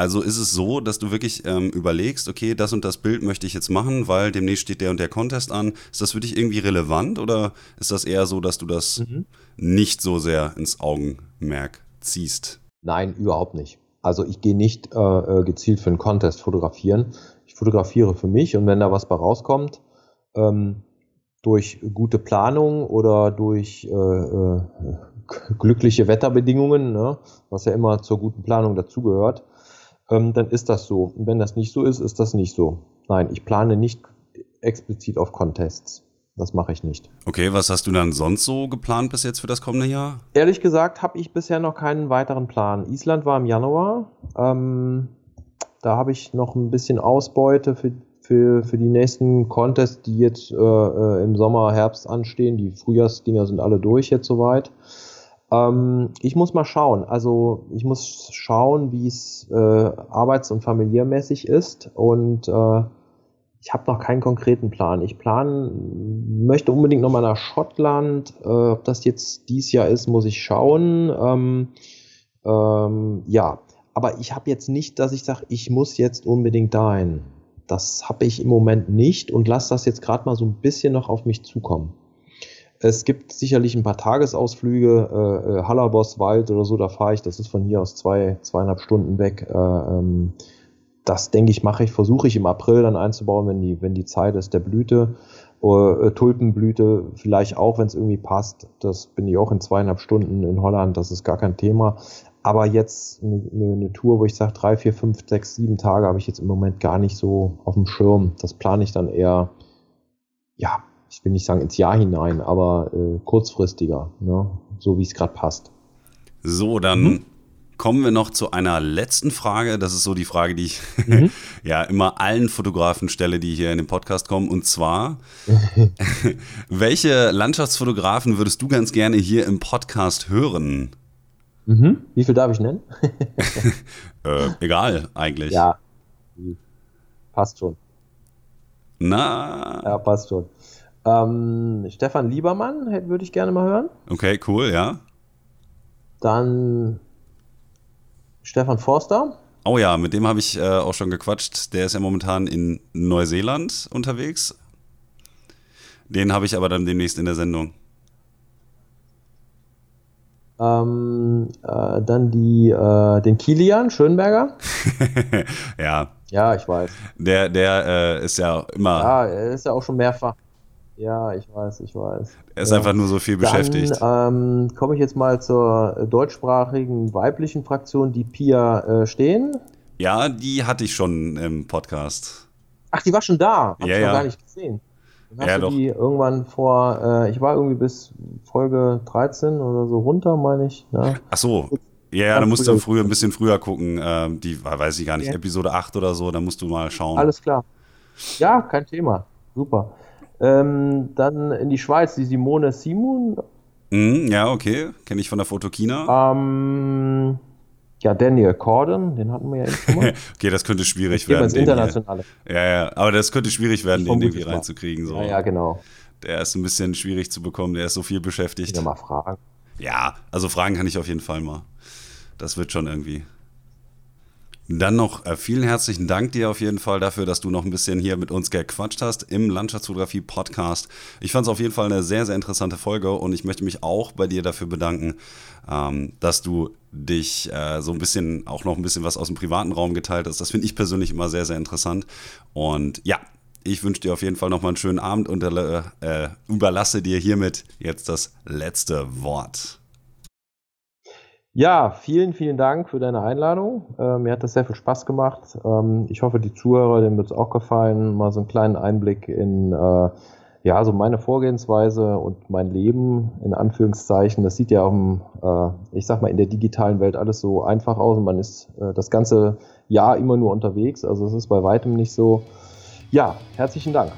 Also ist es so, dass du wirklich ähm, überlegst, okay, das und das Bild möchte ich jetzt machen, weil demnächst steht der und der Contest an. Ist das für dich irgendwie relevant oder ist das eher so, dass du das mhm. nicht so sehr ins Augenmerk ziehst? Nein, überhaupt nicht. Also ich gehe nicht äh, äh gezielt für einen Contest fotografieren. Ich fotografiere für mich und wenn da was bei rauskommt, ähm, durch gute Planung oder durch äh, äh, glückliche Wetterbedingungen, ne, was ja immer zur guten Planung dazugehört, ähm, dann ist das so. Und wenn das nicht so ist, ist das nicht so. Nein, ich plane nicht explizit auf Contests. Das mache ich nicht. Okay, was hast du dann sonst so geplant bis jetzt für das kommende Jahr? Ehrlich gesagt habe ich bisher noch keinen weiteren Plan. Island war im Januar. Ähm, da habe ich noch ein bisschen Ausbeute für, für, für die nächsten Contests, die jetzt äh, äh im Sommer, Herbst anstehen. Die Frühjahrsdinger sind alle durch jetzt soweit. Ähm, ich muss mal schauen. Also ich muss schauen, wie es äh, arbeits- und familiärmäßig ist und äh, ich habe noch keinen konkreten Plan. Ich plan, möchte unbedingt noch mal nach Schottland. Äh, ob das jetzt dies Jahr ist, muss ich schauen. Ähm, ähm, ja, aber ich habe jetzt nicht, dass ich sage, ich muss jetzt unbedingt dahin. Das habe ich im Moment nicht und lasse das jetzt gerade mal so ein bisschen noch auf mich zukommen. Es gibt sicherlich ein paar Tagesausflüge, äh, äh Hallerboswald oder so, da fahre ich, das ist von hier aus zwei, zweieinhalb Stunden weg. Äh, ähm, das denke ich, mache ich, versuche ich im April dann einzubauen, wenn die, wenn die Zeit ist der Blüte. Äh, Tulpenblüte vielleicht auch, wenn es irgendwie passt. Das bin ich auch in zweieinhalb Stunden in Holland, das ist gar kein Thema. Aber jetzt eine, eine Tour, wo ich sage, drei, vier, fünf, sechs, sieben Tage habe ich jetzt im Moment gar nicht so auf dem Schirm. Das plane ich dann eher, ja, ich will nicht sagen ins Jahr hinein, aber äh, kurzfristiger, ne? so wie es gerade passt. So, dann mhm. kommen wir noch zu einer letzten Frage. Das ist so die Frage, die ich mhm. ja immer allen Fotografen stelle, die hier in den Podcast kommen. Und zwar, welche Landschaftsfotografen würdest du ganz gerne hier im Podcast hören? Mhm. Wie viel darf ich nennen? äh, egal, eigentlich. Ja, passt schon. Na? Ja, passt schon. Ähm, Stefan Liebermann würde ich gerne mal hören. Okay, cool, ja. Dann Stefan Forster. Oh ja, mit dem habe ich äh, auch schon gequatscht. Der ist ja momentan in Neuseeland unterwegs. Den habe ich aber dann demnächst in der Sendung. Ähm, äh, dann die, äh, den Kilian Schönberger. ja. Ja, ich weiß. Der, der äh, ist ja immer. Ja, er ist ja auch schon mehrfach. Ja, ich weiß, ich weiß. Er ist ja. einfach nur so viel beschäftigt. Dann ähm, komme ich jetzt mal zur deutschsprachigen weiblichen Fraktion, die Pia äh, stehen. Ja, die hatte ich schon im Podcast. Ach, die war schon da. Hab ja, ich ja. gar nicht gesehen. Dann hast ja, du doch. die irgendwann vor, äh, ich war irgendwie bis Folge 13 oder so runter, meine ich. Ne? Ach so. Ja, ja, da musst du früher ein bisschen früher gucken. Ähm, die weiß ich gar nicht, ja. Episode 8 oder so, da musst du mal schauen. Alles klar. Ja, kein Thema. Super. Ähm, dann in die Schweiz, die Simone Simon. Mm, ja, okay. Kenne ich von der Fotokina. Ähm, ja, Daniel Corden, den hatten wir ja schon mal. okay, das könnte schwierig werden. Ins Internationale. Hier. Ja, ja, aber das könnte schwierig werden, den irgendwie reinzukriegen. So. Ja, ja, genau. Der ist ein bisschen schwierig zu bekommen, der ist so viel beschäftigt. Ich mal fragen. Ja, also fragen kann ich auf jeden Fall mal. Das wird schon irgendwie. Dann noch äh, vielen herzlichen Dank dir auf jeden Fall dafür, dass du noch ein bisschen hier mit uns gequatscht hast im Landschaftsfotografie Podcast. Ich fand es auf jeden Fall eine sehr, sehr interessante Folge und ich möchte mich auch bei dir dafür bedanken, ähm, dass du dich äh, so ein bisschen, auch noch ein bisschen was aus dem privaten Raum geteilt hast. Das finde ich persönlich immer sehr, sehr interessant. Und ja, ich wünsche dir auf jeden Fall noch mal einen schönen Abend und äh überlasse dir hiermit jetzt das letzte Wort. Ja, vielen, vielen Dank für deine Einladung. Äh, mir hat das sehr viel Spaß gemacht. Ähm, ich hoffe, die Zuhörer, denen wird es auch gefallen, mal so einen kleinen Einblick in äh, ja, so meine Vorgehensweise und mein Leben in Anführungszeichen. Das sieht ja auch, im, äh, ich sag mal, in der digitalen Welt alles so einfach aus und man ist äh, das ganze Jahr immer nur unterwegs. Also es ist bei weitem nicht so. Ja, herzlichen Dank.